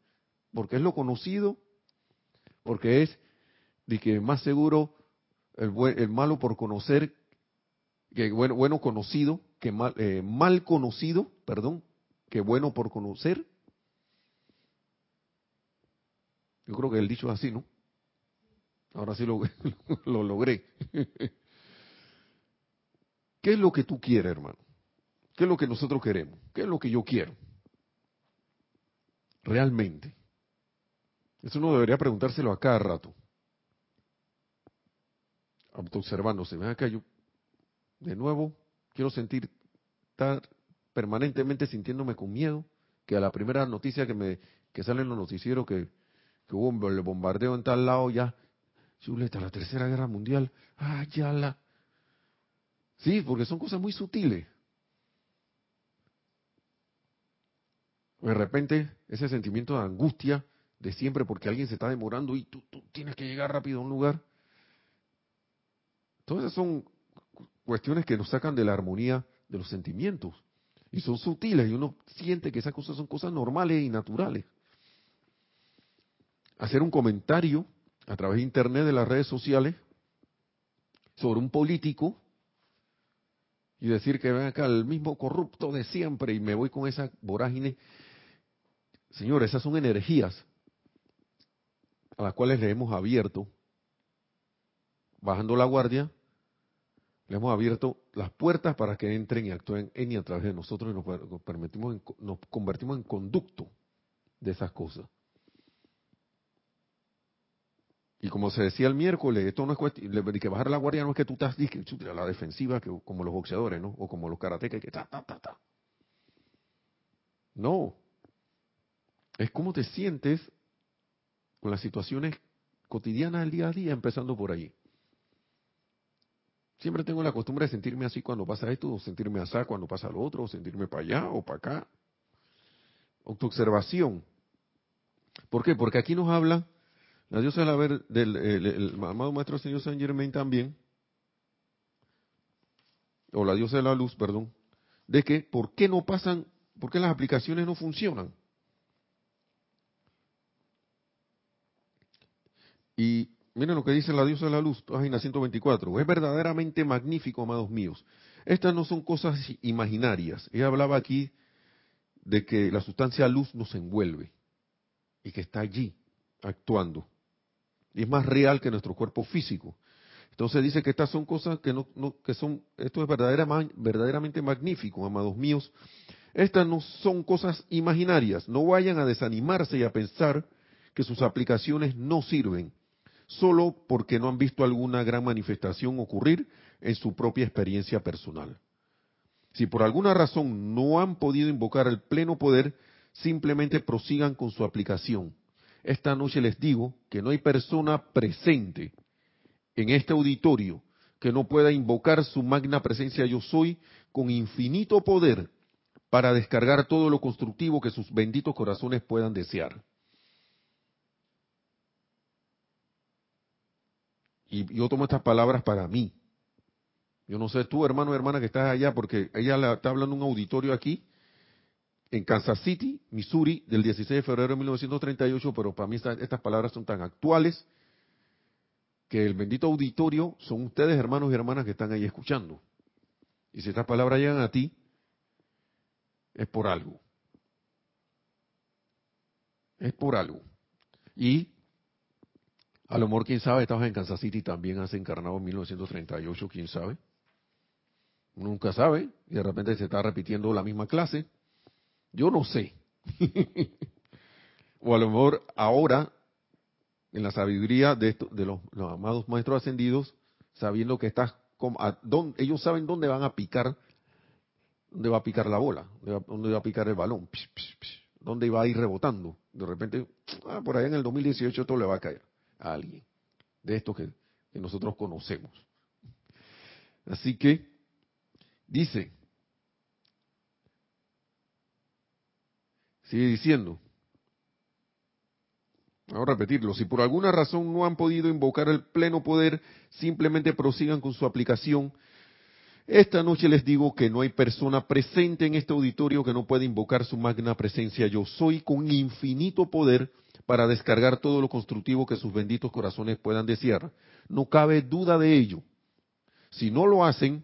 porque es lo conocido, porque es de que más seguro el, el malo por conocer, que bueno, bueno conocido, que mal, eh, mal conocido, perdón, que bueno por conocer. Yo creo que el dicho es así, ¿no? Ahora sí lo, lo logré. ¿Qué es lo que tú quieres, hermano? ¿Qué es lo que nosotros queremos? ¿Qué es lo que yo quiero? Realmente. Eso uno debería preguntárselo a cada rato. Observándose. Ven acá, yo de nuevo quiero sentir, estar permanentemente sintiéndome con miedo, que a la primera noticia que me que sale en los noticieros que, que hubo el bombardeo en tal lado, ya, chuleta, la tercera guerra mundial, ah, ya la. Sí, porque son cosas muy sutiles. de repente ese sentimiento de angustia de siempre porque alguien se está demorando y tú, tienes que llegar rápido a un lugar. Todas esas son cuestiones que nos sacan de la armonía de los sentimientos. Y son sutiles y uno siente que esas cosas son cosas normales y naturales. Hacer un comentario a través de internet, de las redes sociales, sobre un político y decir que ven acá el mismo corrupto de siempre y me voy con esa vorágine. Señores, esas son energías a las cuales le hemos abierto, bajando la guardia, le hemos abierto las puertas para que entren y actúen en y a través de nosotros y nos, permitimos nos convertimos en conducto de esas cosas. Y como se decía el miércoles, esto no es cuestión, de que bajar la guardia no es que tú estás a la defensiva, que, como los boxeadores, ¿no? O como los karatecas, que ta, ta, ta, ta. No. Es como te sientes con las situaciones cotidianas del día a día, empezando por allí. Siempre tengo la costumbre de sentirme así cuando pasa esto, o sentirme así cuando pasa lo otro, o sentirme para allá o para acá. Autoobservación. ¿Por qué? Porque aquí nos habla la diosa del haber, del el, amado maestro señor Saint Germain también, o la diosa de la luz, perdón, de que por qué no pasan, por qué las aplicaciones no funcionan. Y miren lo que dice la diosa de la luz, página 124. Es verdaderamente magnífico, amados míos. Estas no son cosas imaginarias. Ella hablaba aquí de que la sustancia luz nos envuelve y que está allí actuando y es más real que nuestro cuerpo físico. Entonces dice que estas son cosas que no, que son, esto es verdaderamente, verdaderamente magnífico, amados míos. Estas no son cosas imaginarias. No vayan a desanimarse y a pensar que sus aplicaciones no sirven, solo porque no han visto alguna gran manifestación ocurrir en su propia experiencia personal. Si por alguna razón no han podido invocar el pleno poder, simplemente prosigan con su aplicación esta noche les digo que no hay persona presente en este auditorio que no pueda invocar su magna presencia yo soy con infinito poder para descargar todo lo constructivo que sus benditos corazones puedan desear. Y yo tomo estas palabras para mí. Yo no sé tú, hermano hermana que estás allá, porque ella está hablando en un auditorio aquí, en Kansas City, Missouri, del 16 de febrero de 1938, pero para mí estas, palabras son tan actuales que el bendito auditorio son ustedes, hermanos y hermanas, que están ahí escuchando. Y si estas palabras llegan a ti, es por algo. Es por algo. Y a lo mejor, quién sabe, estabas en Kansas City también has encarnado en 1938, quién sabe. Nunca sabe, y de repente se está repitiendo la misma clase yo no sé. o a lo mejor ahora, en la sabiduría de, de los, amados maestros ascendidos, sabiendo que estás, como, ellos saben dónde van a picar, dónde va a picar la bola, dónde va, a picar el balón, dónde va a ir rebotando. De repente, ah, por allá en el 2018 esto le va a caer a alguien de estos que nosotros conocemos. Así que, dice, Sigue diciendo. Vamos a repetirlo. Si por alguna razón no han podido invocar el pleno poder, simplemente prosigan con su aplicación. Esta noche les digo que no hay persona presente en este auditorio que no pueda invocar su magna presencia. Yo soy con infinito poder para descargar todo lo constructivo que sus benditos corazones puedan desear. No cabe duda de ello. Si no lo hacen,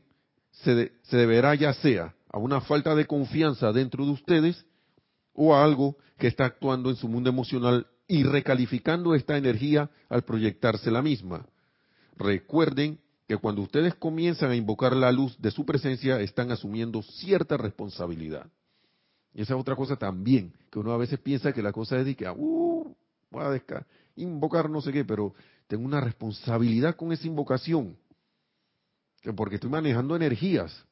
se, se deberá ya sea a una falta de confianza dentro de ustedes o a algo que está actuando en su mundo emocional y recalificando esta energía al proyectarse la misma. Recuerden que cuando ustedes comienzan a invocar la luz de su presencia, están asumiendo cierta responsabilidad. Y esa es otra cosa también, que uno a veces piensa que la cosa es de que, uh, voy a invocar no sé qué, pero tengo una responsabilidad con esa invocación, porque estoy manejando energías.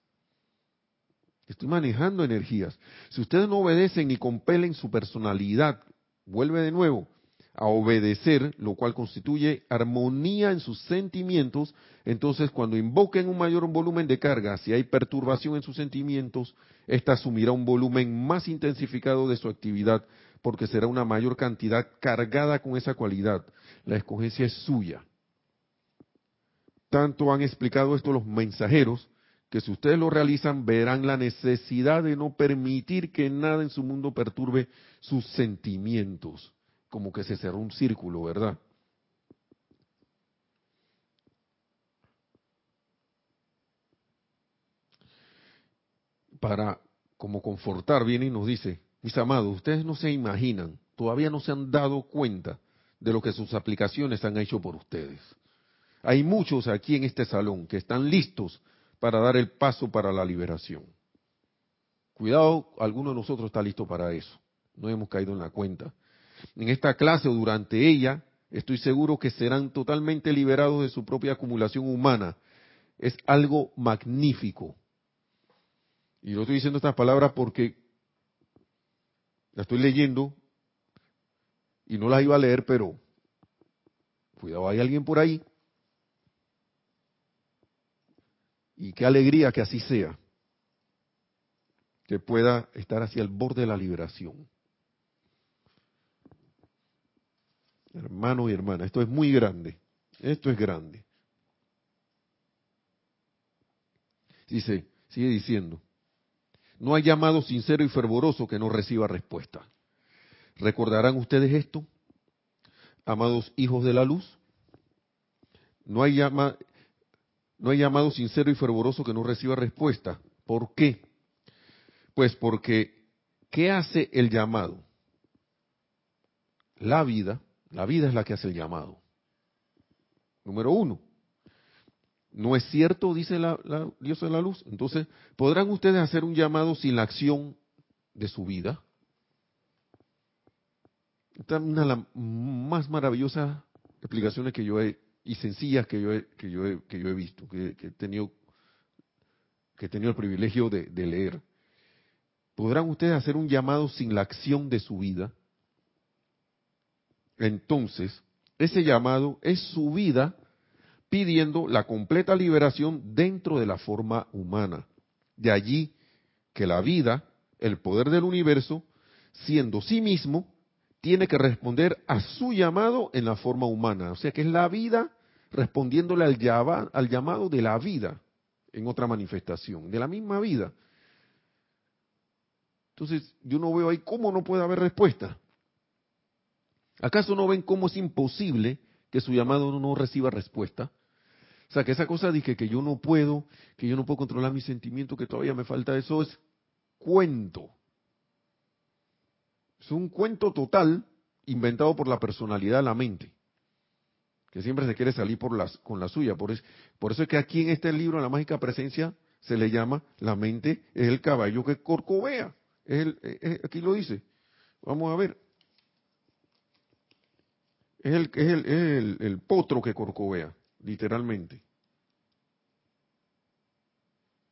Estoy manejando energías. Si ustedes no obedecen y compelen su personalidad, vuelve de nuevo a obedecer, lo cual constituye armonía en sus sentimientos, entonces cuando invoquen un mayor volumen de carga, si hay perturbación en sus sentimientos, ésta asumirá un volumen más intensificado de su actividad, porque será una mayor cantidad cargada con esa cualidad. La escogencia es suya. Tanto han explicado esto los mensajeros, que si ustedes lo realizan verán la necesidad de no permitir que nada en su mundo perturbe sus sentimientos. Como que se cerró un círculo, ¿verdad? Para como confortar, viene y nos dice, mis amados, ustedes no se imaginan, todavía no se han dado cuenta de lo que sus aplicaciones han hecho por ustedes. Hay muchos aquí en este salón que están listos para dar el paso para la liberación. Cuidado, alguno de nosotros está listo para eso. No hemos caído en la cuenta. En esta clase o durante ella, estoy seguro que serán totalmente liberados de su propia acumulación humana. Es algo magnífico. Y lo estoy diciendo estas palabras porque la estoy leyendo y no las iba a leer, pero cuidado, hay alguien por ahí Y qué alegría que así sea, que pueda estar hacia el borde de la liberación. Hermano y hermana, esto es muy grande, esto es grande. Dice, sigue diciendo, no hay llamado sincero y fervoroso que no reciba respuesta. ¿Recordarán ustedes esto, amados hijos de la luz? No hay, llama, no hay llamado sincero y fervoroso que no reciba respuesta. ¿Por qué? Pues porque, ¿qué hace el llamado? La vida, la vida es la que hace el llamado. Número uno. ¿No es cierto, dice la, Dios de la luz? Entonces, ¿podrán ustedes hacer un llamado sin la acción de su vida? Esta es una de las más maravillosas explicaciones que yo he y sencillas que yo he, que yo he, que yo he visto, que, he tenido que he tenido el privilegio de, de leer. ¿Podrán ustedes hacer un llamado sin la acción de su vida? Entonces, ese llamado es su vida pidiendo la completa liberación dentro de la forma humana. De allí que la vida, el poder del universo, siendo sí mismo, tiene que responder a su llamado en la forma humana. O sea que es la vida respondiéndole al, al llamado de la vida en otra manifestación, de la misma vida. Entonces, yo no veo ahí cómo no puede haber respuesta. ¿Acaso no ven cómo es imposible que su llamado no reciba respuesta? O sea, que esa cosa dije que yo no puedo, que yo no puedo controlar mis sentimientos, que todavía me falta eso, es cuento. Es un cuento total inventado por la personalidad la mente, que siempre se quiere salir con la suya. Por eso, por eso es que aquí en este libro, en la mágica presencia, se le llama la mente es el caballo que corcovea. Es el, aquí lo dice. Vamos a ver. Es, el, es, el, es el, potro que corcovea, literalmente.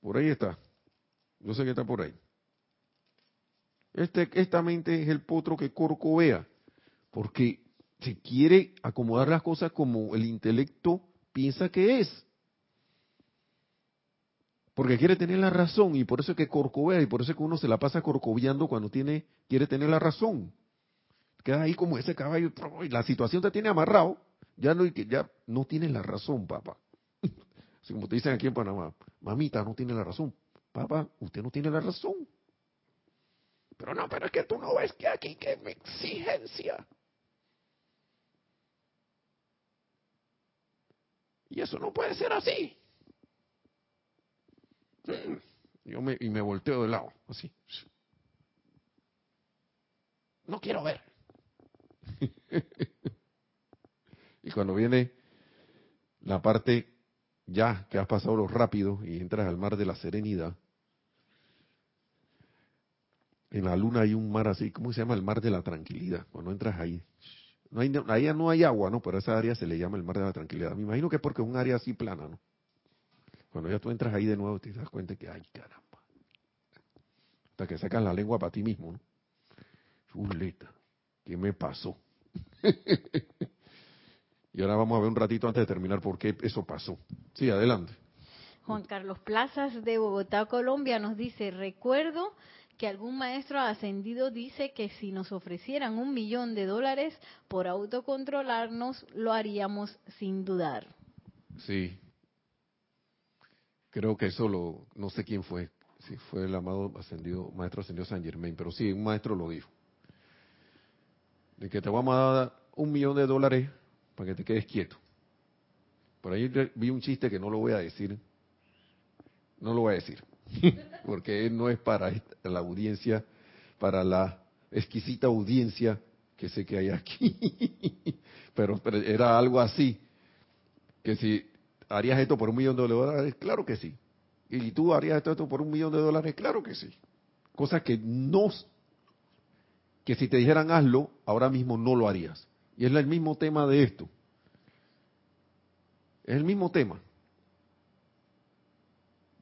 Por ahí está. Yo sé que está por ahí. Este, esta mente es el potro que corcovea, porque se quiere acomodar las cosas como el intelecto piensa que es. Porque quiere tener la razón y por eso es que corcovea y por eso es que uno se la pasa corcoviando cuando tiene, quiere tener la razón. Queda ahí como ese caballo y la situación te tiene amarrado, ya no, ya no tienes la razón, papá. Así como te dicen aquí en Panamá, mamita no tiene la razón. Papá, usted no tiene la razón. Pero no, pero es que tú no ves que aquí que me exigencia. Y eso no puede ser así. Yo me, y me volteo de lado, así. No quiero ver. y cuando viene la parte ya que has pasado lo rápido y entras al mar de la serenidad, en la luna hay un mar así, ¿cómo se llama? El mar de la tranquilidad. Cuando entras ahí, no hay, ahí no hay agua, ¿no? Pero esa área se le llama el mar de la tranquilidad. Me imagino que es porque es un área así plana, ¿no? Cuando ya tú entras ahí de nuevo te das cuenta que, ay, caramba. Hasta que sacas la lengua para ti mismo, ¿no? Chuleta, ¿qué me pasó? y ahora vamos a ver un ratito antes de terminar por qué eso pasó. Sí, adelante. Juan Carlos Plazas de Bogotá, Colombia, nos dice, recuerdo que algún maestro ascendido dice que si nos ofrecieran un millón de dólares por autocontrolarnos, lo haríamos sin dudar. Sí. Creo que eso lo, no sé quién fue, si fue el amado ascendido, maestro ascendido San Germain, pero sí, un maestro lo dijo. De que te vamos a dar un millón de dólares para que te quedes quieto. Por ahí vi un chiste que no lo voy a decir. No lo voy a decir. Porque no es para la audiencia, para la exquisita audiencia que sé que hay aquí. pero, era algo así. Que si harías esto por un millón de dólares, claro que sí. Y tú harías esto, por un millón de dólares, claro que sí. Cosas que no, que si te dijeran hazlo, ahora mismo no lo harías. Y es el mismo tema de esto. Es el mismo tema.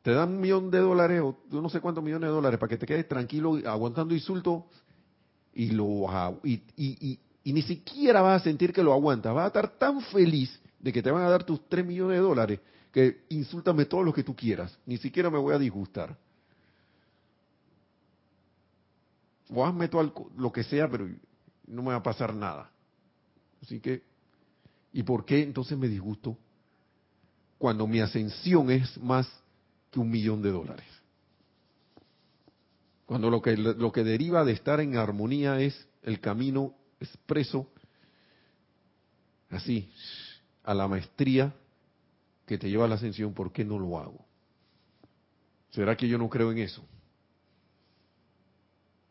Te dan un millón de dólares o no sé cuántos millones de dólares para que te quedes tranquilo aguantando insultos y, lo, y, y, ni siquiera vas a sentir que lo aguantas. Vas a estar tan feliz de que te van a dar tus 3 millones de dólares, que insúltame todo lo que tú quieras, ni siquiera me voy a disgustar. O hazme todo lo que sea, pero no me va a pasar nada. Así que, ¿y por qué entonces me disgusto? Cuando mi ascensión es más un millón de dólares. Cuando lo que, lo que deriva de estar en armonía es el camino expreso, así, a la maestría que te lleva a la ascensión, ¿por qué no lo hago? ¿Será que yo no creo en eso?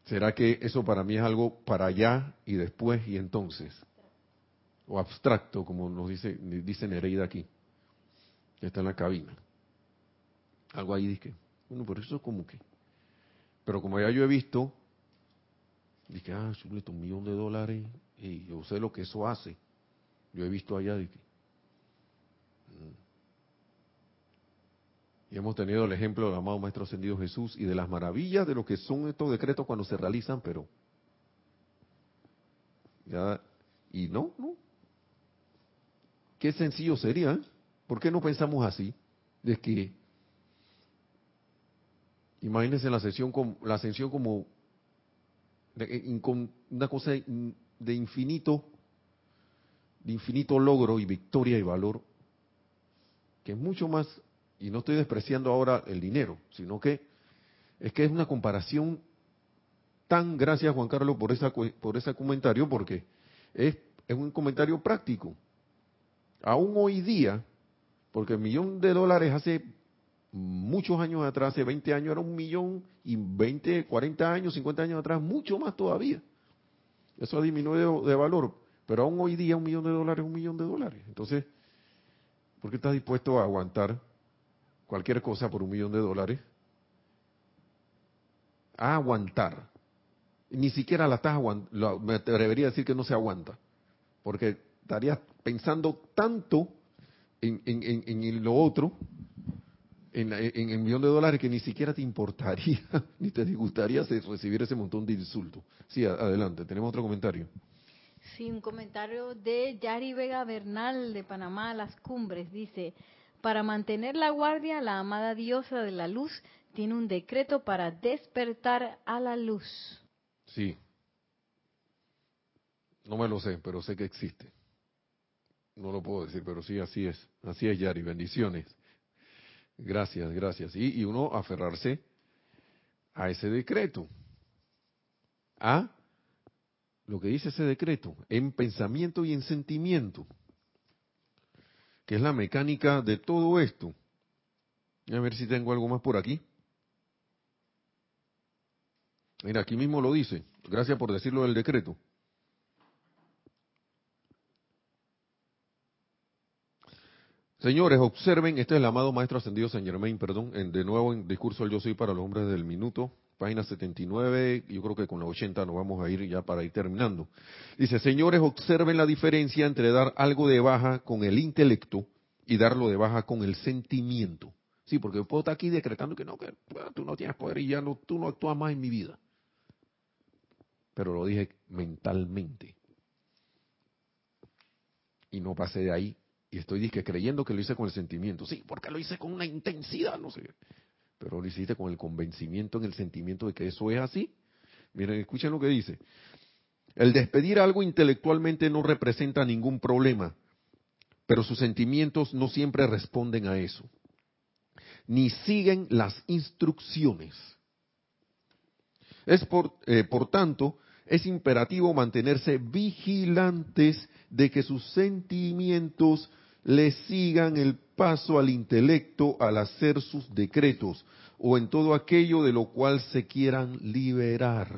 ¿Será que eso para mí es algo para allá y después y entonces? O abstracto, como nos dice, dice Nereida aquí, que está en la cabina. Algo ahí dice, bueno, por eso como que. Pero como ya yo he visto, dije, ah, un millón de dólares y yo sé lo que eso hace. Yo he visto allá, de que Y hemos tenido el ejemplo del amado Maestro Ascendido Jesús y de las maravillas de lo que son estos decretos cuando se realizan, pero ya y no, no. Qué sencillo sería, ¿eh? ¿por qué no pensamos así? De que imagínense la ascensión como la ascensión como una cosa de infinito de infinito logro y victoria y valor que es mucho más y no estoy despreciando ahora el dinero, sino que es que es una comparación tan, gracias Juan Carlos por, esa, por ese comentario, porque es, es un comentario práctico. Aún hoy día, porque el millón de dólares hace muchos años atrás, hace 20 años era un millón y 20, 40 años, 50 años atrás, mucho más todavía. Eso ha disminuido de, valor, pero aún hoy día un millón de dólares es un millón de dólares. Entonces, ¿por qué estás dispuesto a aguantar cualquier cosa por un millón de dólares, a aguantar. Ni siquiera la estás aguantando, me atrevería a decir que no se aguanta, porque estarías pensando tanto en, en, lo otro, en, el millón de dólares, que ni siquiera te importaría, ni te disgustaría recibir ese montón de insultos. Sí, adelante, tenemos otro comentario. Sí, un comentario de Yari Vega Bernal de Panamá, Las Cumbres. Dice, para mantener la guardia, la amada diosa de la luz tiene un decreto para despertar a la luz. Sí. No me lo sé, pero sé que existe. No lo puedo decir, pero sí, así es. Así es, Yari. Bendiciones. Gracias, gracias. Y, uno aferrarse a ese decreto. A lo que dice ese decreto, en pensamiento y en sentimiento que es la mecánica de todo esto. A ver si tengo algo más por aquí. Mira, aquí mismo lo dice. Gracias por decirlo del decreto. Señores, observen, este es el amado Maestro Ascendido San Germain, perdón, de nuevo en Discurso del Yo Soy para los Hombres del Minuto, página 79, yo creo que con la 80 nos vamos a ir ya para ir terminando. Dice, señores, observen la diferencia entre dar algo de baja con el intelecto y darlo de baja con el sentimiento. Sí, porque puedo estar aquí decretando que no, que tú no tienes poder y ya no, tú no actúas más en mi vida. Pero lo dije mentalmente. Y no pasé de ahí. Y estoy creyendo que lo hice con el sentimiento. Sí, porque lo hice con una intensidad, no sé pero lo hiciste con el convencimiento en el sentimiento de que eso es así. Miren, escuchen lo que dice. El despedir algo intelectualmente no representa ningún problema, pero sus sentimientos no siempre responden a eso. ni siguen las instrucciones. Es por, eh, por tanto, es imperativo mantenerse vigilantes de que sus sentimientos le sigan el paso al intelecto al hacer sus decretos o en todo aquello de lo cual se quieran liberar,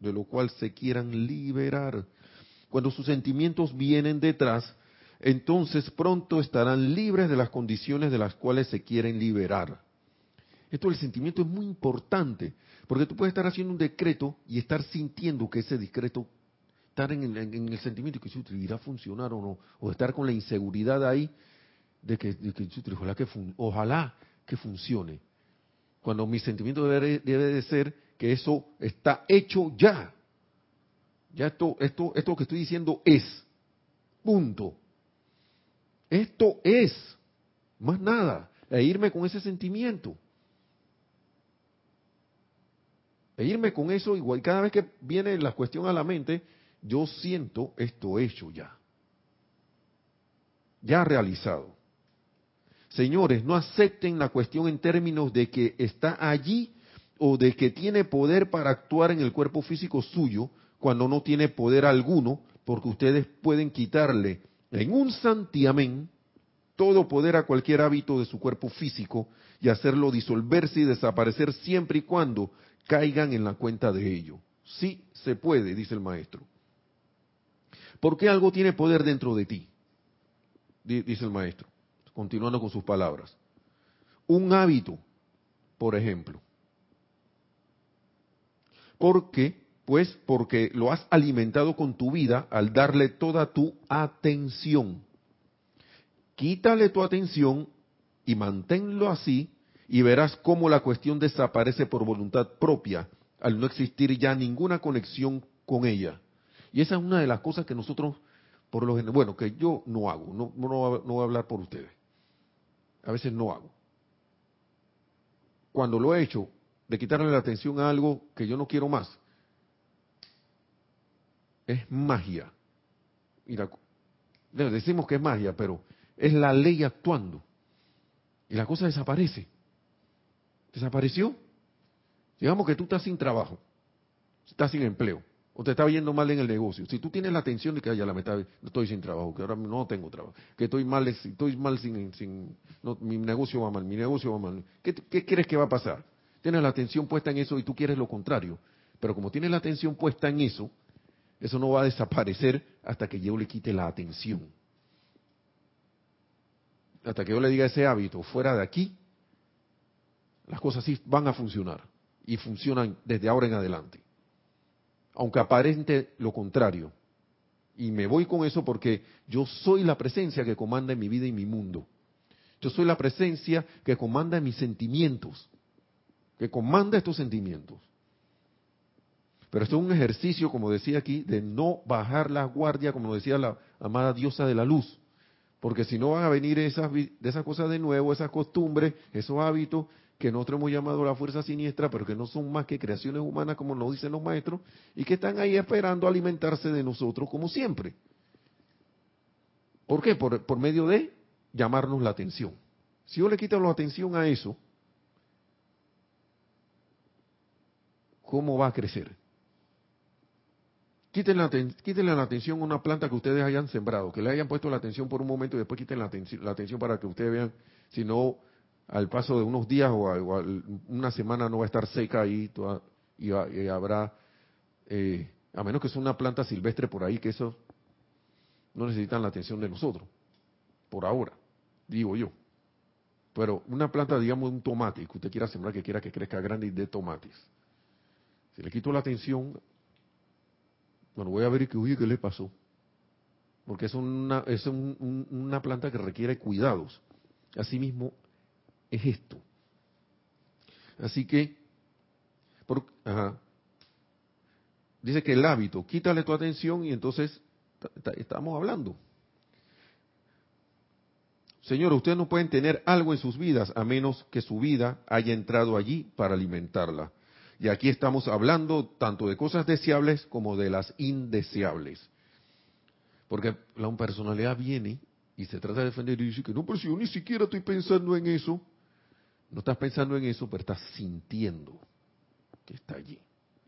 de lo cual se quieran liberar. Cuando sus sentimientos vienen detrás, entonces pronto estarán libres de las condiciones de las cuales se quieren liberar. Esto del sentimiento es muy importante, porque tú puedes estar haciendo un decreto y estar sintiendo que ese decreto, estar en el, sentimiento de que irá a funcionar o no, o estar con la inseguridad ahí de que, ojalá, que ojalá que funcione. Cuando mi sentimiento debe, debe de ser que eso está hecho ya. Ya esto, esto, esto que estoy diciendo es. Punto. Esto es. Más nada. E irme con ese sentimiento. E irme con eso, igual cada vez que viene la cuestión a la mente, yo siento esto hecho ya. Ya realizado. Señores, no acepten la cuestión en términos de que está allí o de que tiene poder para actuar en el cuerpo físico suyo cuando no tiene poder alguno, porque ustedes pueden quitarle en un santiamén todo poder a cualquier hábito de su cuerpo físico y hacerlo disolverse y desaparecer siempre y cuando caigan en la cuenta de ello. Sí se puede, dice el maestro. ¿Por qué algo tiene poder dentro de ti? Dice el maestro continuando con sus palabras. Un hábito, por ejemplo. ¿Por qué? Pues porque lo has alimentado con tu vida al darle toda tu atención. Quítale tu atención y manténlo así y verás cómo la cuestión desaparece por voluntad propia al no existir ya ninguna conexión con ella. Y esa es una de las cosas que nosotros, por lo general, bueno, que yo no hago, no, no, voy a hablar por ustedes a veces no hago. Cuando lo he hecho, de quitarle la atención a algo que yo no quiero más, es magia. decimos que es magia, pero es la ley actuando. Y la cosa desaparece. Desapareció. Digamos que tú estás sin trabajo, estás sin empleo o te está yendo mal en el negocio, si tú tienes la atención de que ya la meta, estoy sin trabajo, que ahora no tengo trabajo, que estoy mal, estoy mal sin, sin mi negocio va mal, mi negocio va mal, ¿qué, ¿qué crees que va a pasar? Tienes la atención puesta en eso y tú quieres lo contrario, pero como tienes la atención puesta en eso, eso no va a desaparecer hasta que yo le quite la atención. Hasta que yo le diga ese hábito fuera de aquí, las cosas sí van a funcionar y funcionan desde ahora en adelante aunque aparente lo contrario. Y me voy con eso porque yo soy la presencia que comanda en mi vida y mi mundo. Yo soy la presencia que comanda en mis sentimientos, que comanda estos sentimientos. Pero esto es un ejercicio, como decía aquí, de no bajar la guardia, como decía la amada diosa de la luz. Porque si no van a venir esas, de esas cosas de nuevo, esas costumbres, esos hábitos, que nosotros hemos llamado la fuerza siniestra, pero que no son más que creaciones humanas, como nos dicen los maestros, y que están ahí esperando alimentarse de nosotros como siempre. ¿Por qué? Por, por medio de llamarnos la atención. Si yo le quito la atención a eso, ¿cómo va a crecer? Quítenle la, atención a una planta que ustedes hayan sembrado, que le hayan puesto la atención por un momento y después quiten la atención para que ustedes vean si no al paso de unos días o, una semana no va a estar seca ahí y, habrá, eh, a menos que sea una planta silvestre por ahí, que eso no necesitan la atención de nosotros, por ahora, digo yo. Pero una planta, digamos, un tomate, que usted quiera sembrar, que quiera que crezca grande y de tomates. Si le quito la atención, bueno, voy a ver qué, qué le pasó. Porque es una, es una planta que requiere cuidados. Asimismo, es esto. Así que, dice que el hábito, quítale tu atención y entonces estamos hablando. Señor, ustedes no pueden tener algo en sus vidas a menos que su vida haya entrado allí para alimentarla. Y aquí estamos hablando tanto de cosas deseables como de las indeseables. Porque la personalidad viene y se trata de defender y dice que no, pero si yo ni siquiera estoy pensando en eso, No estás pensando en eso, pero estás sintiendo que está allí.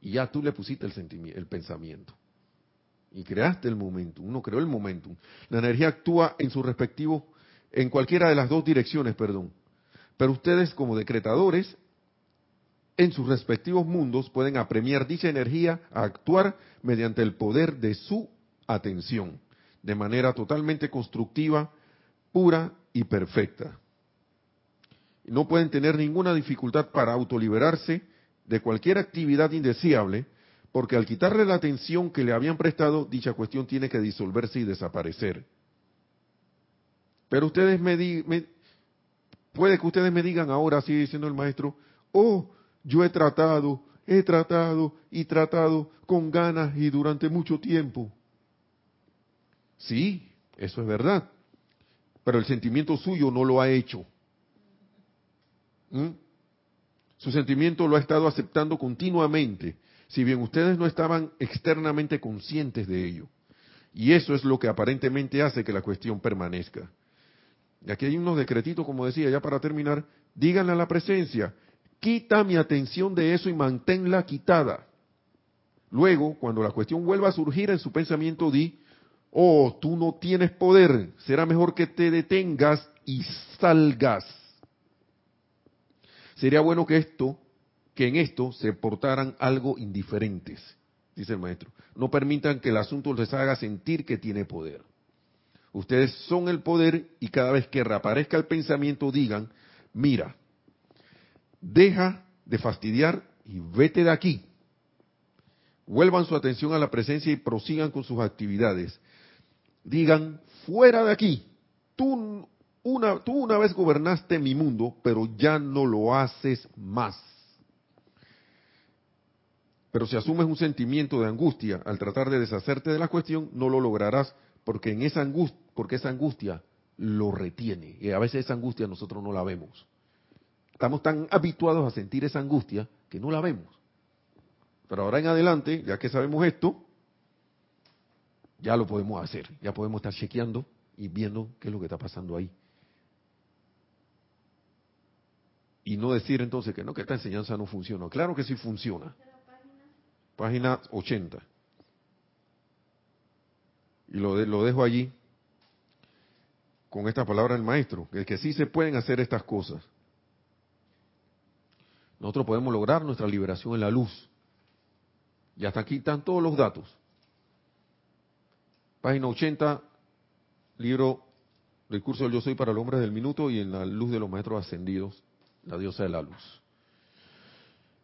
Y ya tú le pusiste el, sentimiento, el pensamiento. Y creaste el momentum. Uno creó el momentum. La energía actúa en su respectivo, en cualquiera de las dos direcciones, perdón. Pero ustedes como decretadores, en sus respectivos mundos, pueden apremiar dicha energía a actuar mediante el poder de su atención, de manera totalmente constructiva, pura y perfecta. No pueden tener ninguna dificultad para autoliberarse de cualquier actividad indeseable, porque al quitarle la atención que le habían prestado, dicha cuestión tiene que disolverse y desaparecer. Pero ustedes me, puede que ustedes me digan ahora, sigue diciendo el maestro, oh, yo he tratado, he tratado y tratado con ganas y durante mucho tiempo. Sí, eso es verdad, pero el sentimiento suyo no lo ha hecho. ¿Mm? Su sentimiento lo ha estado aceptando continuamente, si bien ustedes no estaban externamente conscientes de ello. Y eso es lo que aparentemente hace que la cuestión permanezca. Y aquí hay unos decretitos, como decía, ya para terminar, díganle a la presencia, quita mi atención de eso y manténla quitada. Luego, cuando la cuestión vuelva a surgir en su pensamiento, di, oh, tú no tienes poder, será mejor que te detengas y salgas. Sería bueno que esto, que en esto se portaran algo indiferentes, dice el maestro. No permitan que el asunto les haga sentir que tiene poder. Ustedes son el poder y cada vez que reaparezca el pensamiento digan, mira, deja de fastidiar y vete de aquí. Vuelvan su atención a la presencia y prosigan con sus actividades. Digan, fuera de aquí, tú una, tú una vez gobernaste mi mundo, pero ya no lo haces más. Pero si asumes un sentimiento de angustia al tratar de deshacerte de la cuestión, no lo lograrás porque en esa angustia, porque esa angustia lo retiene. Y a veces esa angustia nosotros no la vemos. Estamos tan habituados a sentir esa angustia que no la vemos. Pero ahora en adelante, ya que sabemos esto, ya lo podemos hacer. Ya podemos estar chequeando y viendo qué es lo que está pasando ahí. Y no decir entonces que no, que esta enseñanza no funciona. Claro que sí funciona. Página 80. Y lo, lo dejo allí con esta palabra del maestro, que, que sí se pueden hacer estas cosas. Nosotros podemos lograr nuestra liberación en la luz. Y hasta aquí están todos los datos. Página 80, libro del curso del Yo Soy para el Hombre del Minuto y en la luz de los maestros ascendidos la diosa de la luz.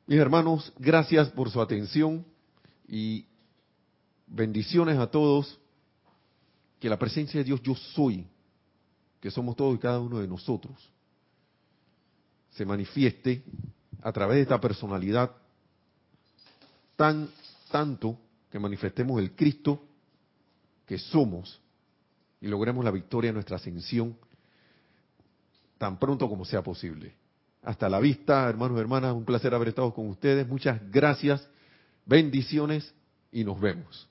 Mis hermanos, gracias por su atención y bendiciones a todos. Que la presencia de Dios yo soy, que somos todos y cada uno de nosotros, se manifieste a través de esta personalidad tan tanto que manifestemos el Cristo que somos y logremos la victoria en nuestra ascensión tan pronto como sea posible. Hasta la vista, hermanos y hermanas, un placer haber estado con ustedes. Muchas gracias, bendiciones y nos vemos.